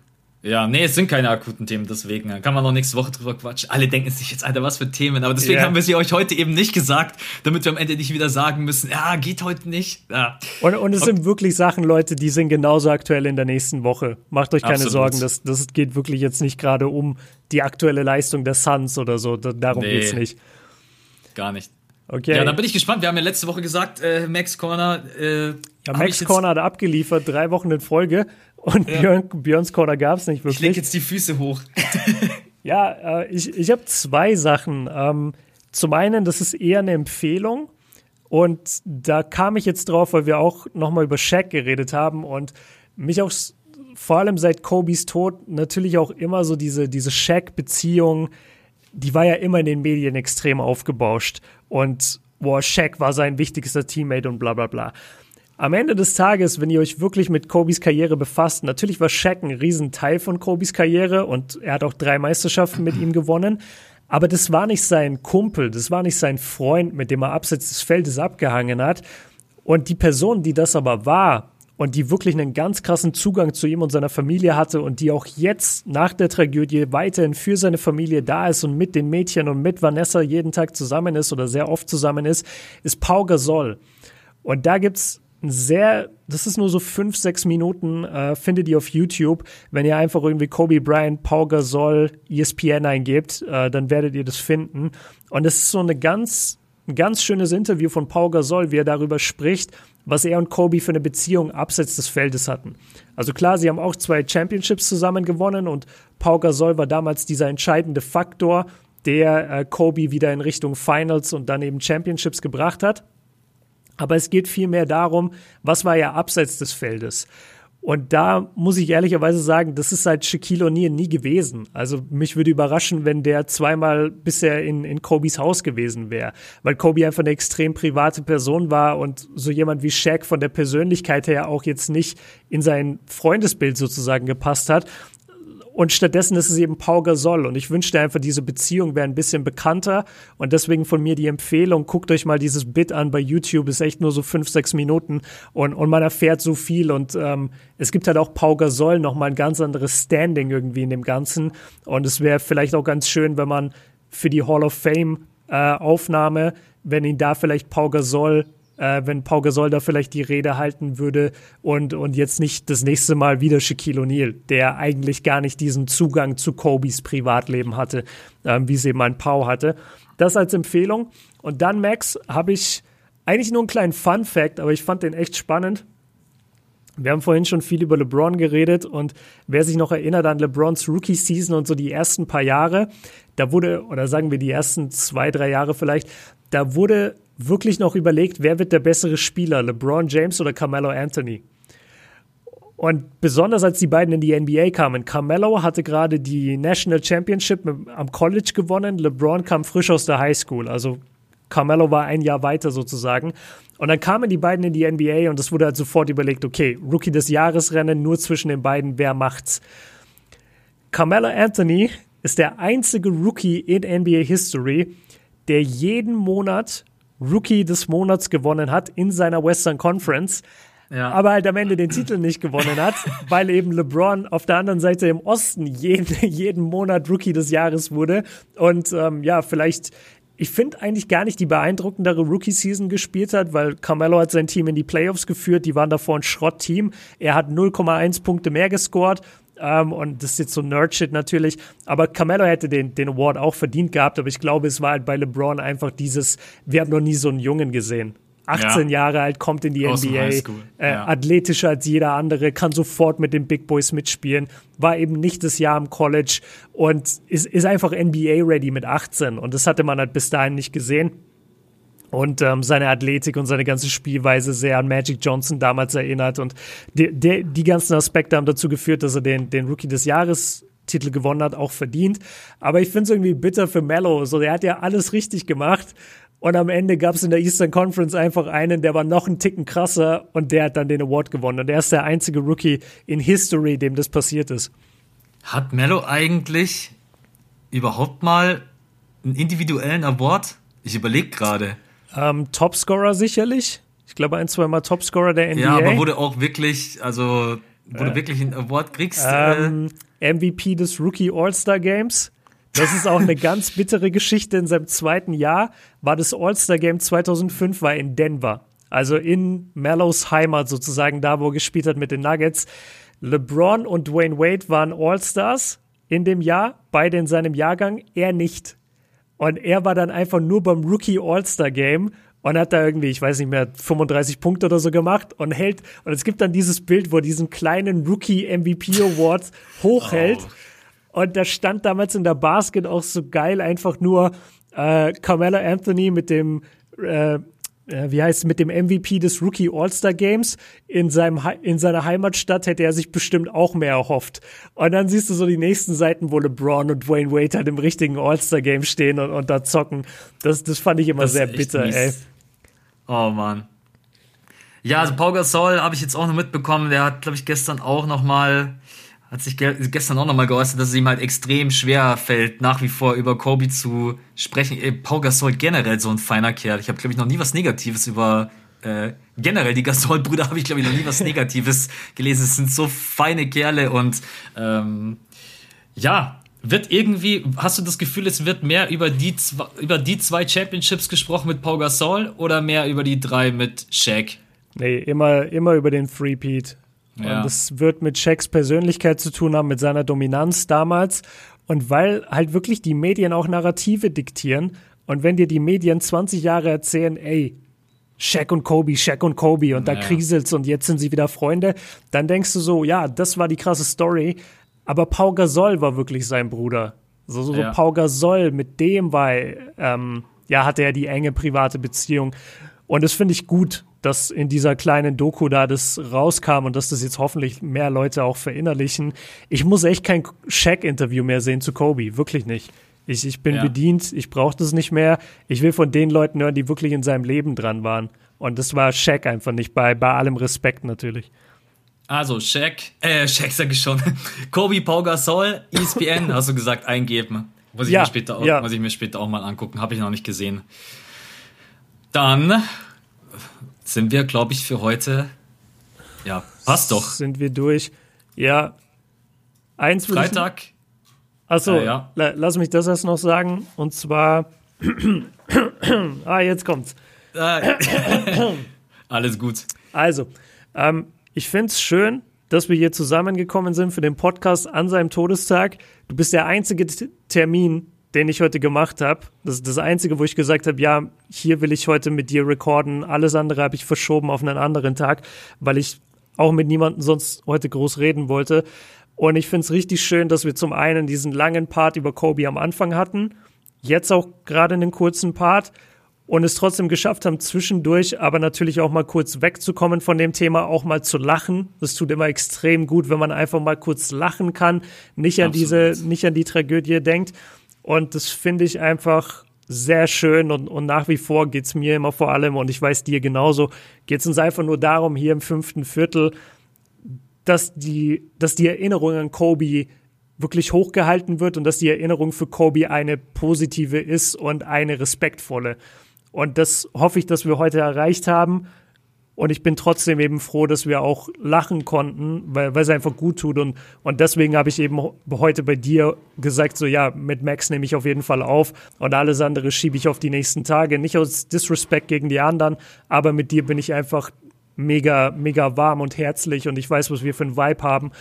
Ja, nee, es sind keine akuten Themen, deswegen kann man noch nächste Woche drüber quatschen. Alle denken sich jetzt, Alter, was für Themen. Aber deswegen yeah. haben wir sie euch heute eben nicht gesagt, damit wir am Ende nicht wieder sagen müssen, ja, geht heute nicht. Ja. Und, und es okay. sind wirklich Sachen, Leute, die sind genauso aktuell in der nächsten Woche. Macht euch keine Absolut. Sorgen, das, das geht wirklich jetzt nicht gerade um die aktuelle Leistung der Suns oder so. Darum nee, geht's nicht. Gar nicht. Okay. Ja, dann bin ich gespannt. Wir haben ja letzte Woche gesagt, äh, Max Corner. Äh, ja, Max Corner hat abgeliefert, drei Wochen in Folge. Und ja. Björn, Björns Corner gab es nicht wirklich. Ich leg jetzt die Füße hoch. ja, äh, ich, ich habe zwei Sachen. Ähm, zum einen, das ist eher eine Empfehlung. Und da kam ich jetzt drauf, weil wir auch nochmal über Shaq geredet haben und mich auch vor allem seit Kobys Tod natürlich auch immer so diese, diese Shaq-Beziehung, die war ja immer in den Medien extrem aufgebauscht. Und boah, Shaq war sein wichtigster Teammate und bla bla bla. Am Ende des Tages, wenn ihr euch wirklich mit Kobys Karriere befasst, natürlich war Shaq ein Riesenteil von Kobys Karriere und er hat auch drei Meisterschaften mit ihm gewonnen. Aber das war nicht sein Kumpel, das war nicht sein Freund, mit dem er abseits des Feldes abgehangen hat. Und die Person, die das aber war, und die wirklich einen ganz krassen Zugang zu ihm und seiner Familie hatte und die auch jetzt nach der Tragödie weiterhin für seine Familie da ist und mit den Mädchen und mit Vanessa jeden Tag zusammen ist oder sehr oft zusammen ist, ist Pau Gasol. Und da gibt's ein sehr, das ist nur so fünf, sechs Minuten, äh, findet ihr auf YouTube. Wenn ihr einfach irgendwie Kobe Bryant, Pau Gasol, ESPN eingebt, äh, dann werdet ihr das finden. Und es ist so eine ganz, ein ganz schönes Interview von Pau Gasol, wie er darüber spricht, was er und Kobe für eine Beziehung abseits des Feldes hatten. Also klar, sie haben auch zwei Championships zusammen gewonnen und Pau Gasol war damals dieser entscheidende Faktor, der äh, Kobe wieder in Richtung Finals und dann eben Championships gebracht hat. Aber es geht vielmehr darum, was war ja abseits des Feldes. Und da muss ich ehrlicherweise sagen, das ist seit Shaquille O'Neal nie gewesen. Also mich würde überraschen, wenn der zweimal bisher in, in Kobes Haus gewesen wäre. Weil Kobe einfach eine extrem private Person war und so jemand wie Shaq von der Persönlichkeit her auch jetzt nicht in sein Freundesbild sozusagen gepasst hat. Und stattdessen ist es eben Pau Gasol. Und ich wünschte einfach, diese Beziehung wäre ein bisschen bekannter. Und deswegen von mir die Empfehlung, guckt euch mal dieses Bit an bei YouTube. Ist echt nur so fünf, sechs Minuten. Und, und man erfährt so viel. Und ähm, es gibt halt auch Pau Gasol nochmal ein ganz anderes Standing irgendwie in dem Ganzen. Und es wäre vielleicht auch ganz schön, wenn man für die Hall of Fame äh, Aufnahme, wenn ihn da vielleicht Pau Gasol äh, wenn Pau Gasol da vielleicht die Rede halten würde und, und jetzt nicht das nächste Mal wieder Shaquille O'Neal, der eigentlich gar nicht diesen Zugang zu Kobes Privatleben hatte, äh, wie es eben ein Pau hatte. Das als Empfehlung. Und dann, Max, habe ich eigentlich nur einen kleinen Fun Fact, aber ich fand den echt spannend. Wir haben vorhin schon viel über LeBron geredet und wer sich noch erinnert an LeBrons Rookie-Season und so die ersten paar Jahre, da wurde, oder sagen wir die ersten zwei, drei Jahre vielleicht, da wurde wirklich noch überlegt, wer wird der bessere Spieler, LeBron James oder Carmelo Anthony. Und besonders als die beiden in die NBA kamen, Carmelo hatte gerade die National Championship am College gewonnen, LeBron kam frisch aus der High School, also Carmelo war ein Jahr weiter sozusagen. Und dann kamen die beiden in die NBA und es wurde halt sofort überlegt, okay, Rookie des Jahresrennen nur zwischen den beiden, wer macht's? Carmelo Anthony ist der einzige Rookie in NBA History, der jeden Monat Rookie des Monats gewonnen hat in seiner Western Conference. Ja. aber halt am Ende den Titel nicht gewonnen hat, weil eben LeBron auf der anderen Seite im Osten jeden, jeden Monat Rookie des Jahres wurde. Und ähm, ja, vielleicht, ich finde eigentlich gar nicht die beeindruckendere Rookie-Season gespielt hat, weil Carmelo hat sein Team in die Playoffs geführt, die waren davor ein Schrottteam. Er hat 0,1 Punkte mehr gescored ähm, und das ist jetzt so Nerdshit natürlich. Aber Carmelo hätte den, den Award auch verdient gehabt. Aber ich glaube, es war halt bei LeBron einfach dieses, wir haben noch nie so einen Jungen gesehen. 18 ja. Jahre alt, kommt in die Aus NBA, äh, ja. athletischer als jeder andere, kann sofort mit den Big Boys mitspielen, war eben nicht das Jahr im College und ist, ist einfach NBA-ready mit 18. Und das hatte man halt bis dahin nicht gesehen und ähm, seine Athletik und seine ganze Spielweise sehr an Magic Johnson damals erinnert. Und die, die, die ganzen Aspekte haben dazu geführt, dass er den, den Rookie des Jahres Titel gewonnen hat, auch verdient. Aber ich finde es irgendwie bitter für Mello. So, der hat ja alles richtig gemacht. Und am Ende gab es in der Eastern Conference einfach einen, der war noch einen Ticken krasser und der hat dann den Award gewonnen. Und er ist der einzige Rookie in History, dem das passiert ist. Hat Mello eigentlich überhaupt mal einen individuellen Award? Ich überlege gerade. Ähm, Topscorer sicherlich. Ich glaube, ein, zwei Mal Topscorer der NBA. Ja, aber wurde auch wirklich, also, wo äh, du wirklich einen Award kriegst. Ähm, äh, MVP des Rookie All-Star Games. Das ist auch eine ganz bittere Geschichte. In seinem zweiten Jahr war das All-Star Game 2005 war in Denver. Also in Mellows Heimat sozusagen, da wo er gespielt hat mit den Nuggets. LeBron und Dwayne Wade waren All-Stars in dem Jahr, beide in seinem Jahrgang, er nicht. Und er war dann einfach nur beim Rookie All-Star Game und hat da irgendwie, ich weiß nicht mehr, 35 Punkte oder so gemacht und hält, und es gibt dann dieses Bild, wo er diesen kleinen Rookie MVP Award hochhält. Oh. Und da stand damals in der Basket auch so geil einfach nur äh, Carmelo Anthony mit dem äh, äh, wie heißt mit dem MVP des Rookie All-Star Games in seinem in seiner Heimatstadt hätte er sich bestimmt auch mehr erhofft. Und dann siehst du so die nächsten Seiten, wo LeBron und Dwayne Wade halt im richtigen All-Star Game stehen und, und da zocken. Das, das fand ich immer das sehr bitter, mies. ey. Oh man. Ja, also Paul Gasol habe ich jetzt auch noch mitbekommen. Der hat, glaube ich, gestern auch noch mal hat sich gestern auch nochmal geäußert, dass es ihm halt extrem schwer fällt, nach wie vor über Kobe zu sprechen. Ey, Pau Gasol generell so ein feiner Kerl. Ich habe, glaube ich, noch nie was Negatives über äh, generell die Gasol-Brüder habe ich, glaube ich, noch nie was Negatives gelesen. Es sind so feine Kerle und ähm, ja, wird irgendwie, hast du das Gefühl, es wird mehr über die, zwei, über die zwei Championships gesprochen mit Pau Gasol oder mehr über die drei mit Shaq? Nee, immer, immer über den Freepeat. Ja. Und es wird mit Shaqs Persönlichkeit zu tun haben, mit seiner Dominanz damals. Und weil halt wirklich die Medien auch Narrative diktieren. Und wenn dir die Medien 20 Jahre erzählen, ey, Shaq und Kobe, Shaq und Kobe und da ja. kriselt's und jetzt sind sie wieder Freunde, dann denkst du so, ja, das war die krasse Story. Aber Pau Gasol war wirklich sein Bruder. So, so, ja. so Pau Gasol, mit dem war, ähm, ja, hatte er die enge private Beziehung. Und das finde ich gut, dass in dieser kleinen Doku da das rauskam und dass das jetzt hoffentlich mehr Leute auch verinnerlichen. Ich muss echt kein Shaq-Interview mehr sehen zu Kobe, wirklich nicht. Ich, ich bin ja. bedient, ich brauche das nicht mehr. Ich will von den Leuten hören, die wirklich in seinem Leben dran waren. Und das war Shaq einfach nicht, bei, bei allem Respekt natürlich. Also, Shaq, äh, Shaq sag ich schon. Kobe Pau Gasol, ESPN, hast du gesagt, eingeben. Muss ich, ja, mir, später auch, ja. muss ich mir später auch mal angucken. Habe ich noch nicht gesehen. Dann sind wir, glaube ich, für heute. Ja, passt doch. Sind wir durch. Ja. Eins Freitag. Achso, äh, ja. lass mich das erst noch sagen. Und zwar. ah, jetzt kommt's. Alles gut. Also, ähm, ich finde es schön, dass wir hier zusammengekommen sind für den Podcast an seinem Todestag. Du bist der einzige Termin, den ich heute gemacht habe. Das ist das einzige, wo ich gesagt habe, ja, hier will ich heute mit dir recorden. Alles andere habe ich verschoben auf einen anderen Tag, weil ich auch mit niemandem sonst heute groß reden wollte. Und ich finde es richtig schön, dass wir zum einen diesen langen Part über Kobe am Anfang hatten, jetzt auch gerade einen kurzen Part und es trotzdem geschafft haben, zwischendurch aber natürlich auch mal kurz wegzukommen von dem Thema, auch mal zu lachen. Das tut immer extrem gut, wenn man einfach mal kurz lachen kann, nicht an Absolut. diese, nicht an die Tragödie denkt. Und das finde ich einfach sehr schön und, und nach wie vor geht's mir immer vor allem, und ich weiß dir genauso, geht's uns einfach nur darum, hier im fünften Viertel, dass die, dass die Erinnerung an Kobe wirklich hochgehalten wird und dass die Erinnerung für Kobe eine positive ist und eine respektvolle. Und das hoffe ich, dass wir heute erreicht haben. Und ich bin trotzdem eben froh, dass wir auch lachen konnten, weil, weil es einfach gut tut. Und, und deswegen habe ich eben heute bei dir gesagt, so ja, mit Max nehme ich auf jeden Fall auf und alles andere schiebe ich auf die nächsten Tage. Nicht aus Disrespect gegen die anderen, aber mit dir bin ich einfach mega, mega warm und herzlich und ich weiß, was wir für einen Vibe haben.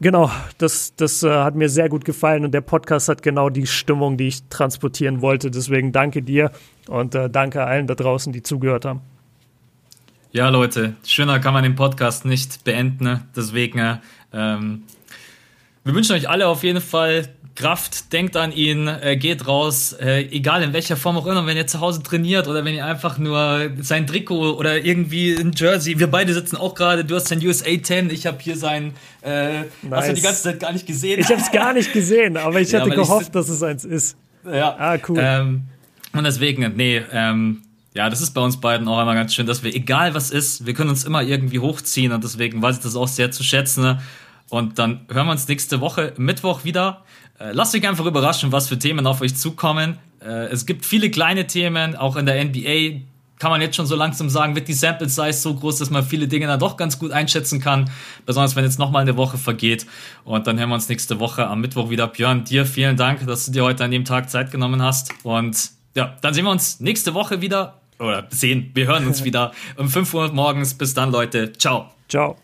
Genau, das, das äh, hat mir sehr gut gefallen und der Podcast hat genau die Stimmung, die ich transportieren wollte. Deswegen danke dir und äh, danke allen da draußen, die zugehört haben. Ja, Leute, schöner kann man den Podcast nicht beenden. Ne? Deswegen, äh, ähm, wir wünschen euch alle auf jeden Fall Kraft, denkt an ihn, äh, geht raus, äh, egal in welcher Form auch immer, wenn ihr zu Hause trainiert oder wenn ihr einfach nur sein Trikot oder irgendwie ein Jersey, wir beide sitzen auch gerade, du hast sein USA 10, ich habe hier sein, äh, nice. hast du die ganze Zeit gar nicht gesehen? Ich habe es gar nicht gesehen, aber ich hätte ja, gehofft, ich, dass es eins ist. Ja. Ah, cool. Ähm, und deswegen, nee, ähm, ja, das ist bei uns beiden auch einmal ganz schön, dass wir, egal was ist, wir können uns immer irgendwie hochziehen und deswegen weiß ich das auch sehr zu schätzen. Ne? Und dann hören wir uns nächste Woche Mittwoch wieder. Äh, lasst euch einfach überraschen, was für Themen auf euch zukommen. Äh, es gibt viele kleine Themen, auch in der NBA kann man jetzt schon so langsam sagen, wird die Sample Size so groß, dass man viele Dinge dann doch ganz gut einschätzen kann, besonders wenn jetzt nochmal eine Woche vergeht. Und dann hören wir uns nächste Woche am Mittwoch wieder. Björn, dir vielen Dank, dass du dir heute an dem Tag Zeit genommen hast. Und ja, dann sehen wir uns nächste Woche wieder. Oder sehen, wir hören uns wieder um 5 Uhr morgens. Bis dann, Leute. Ciao. Ciao.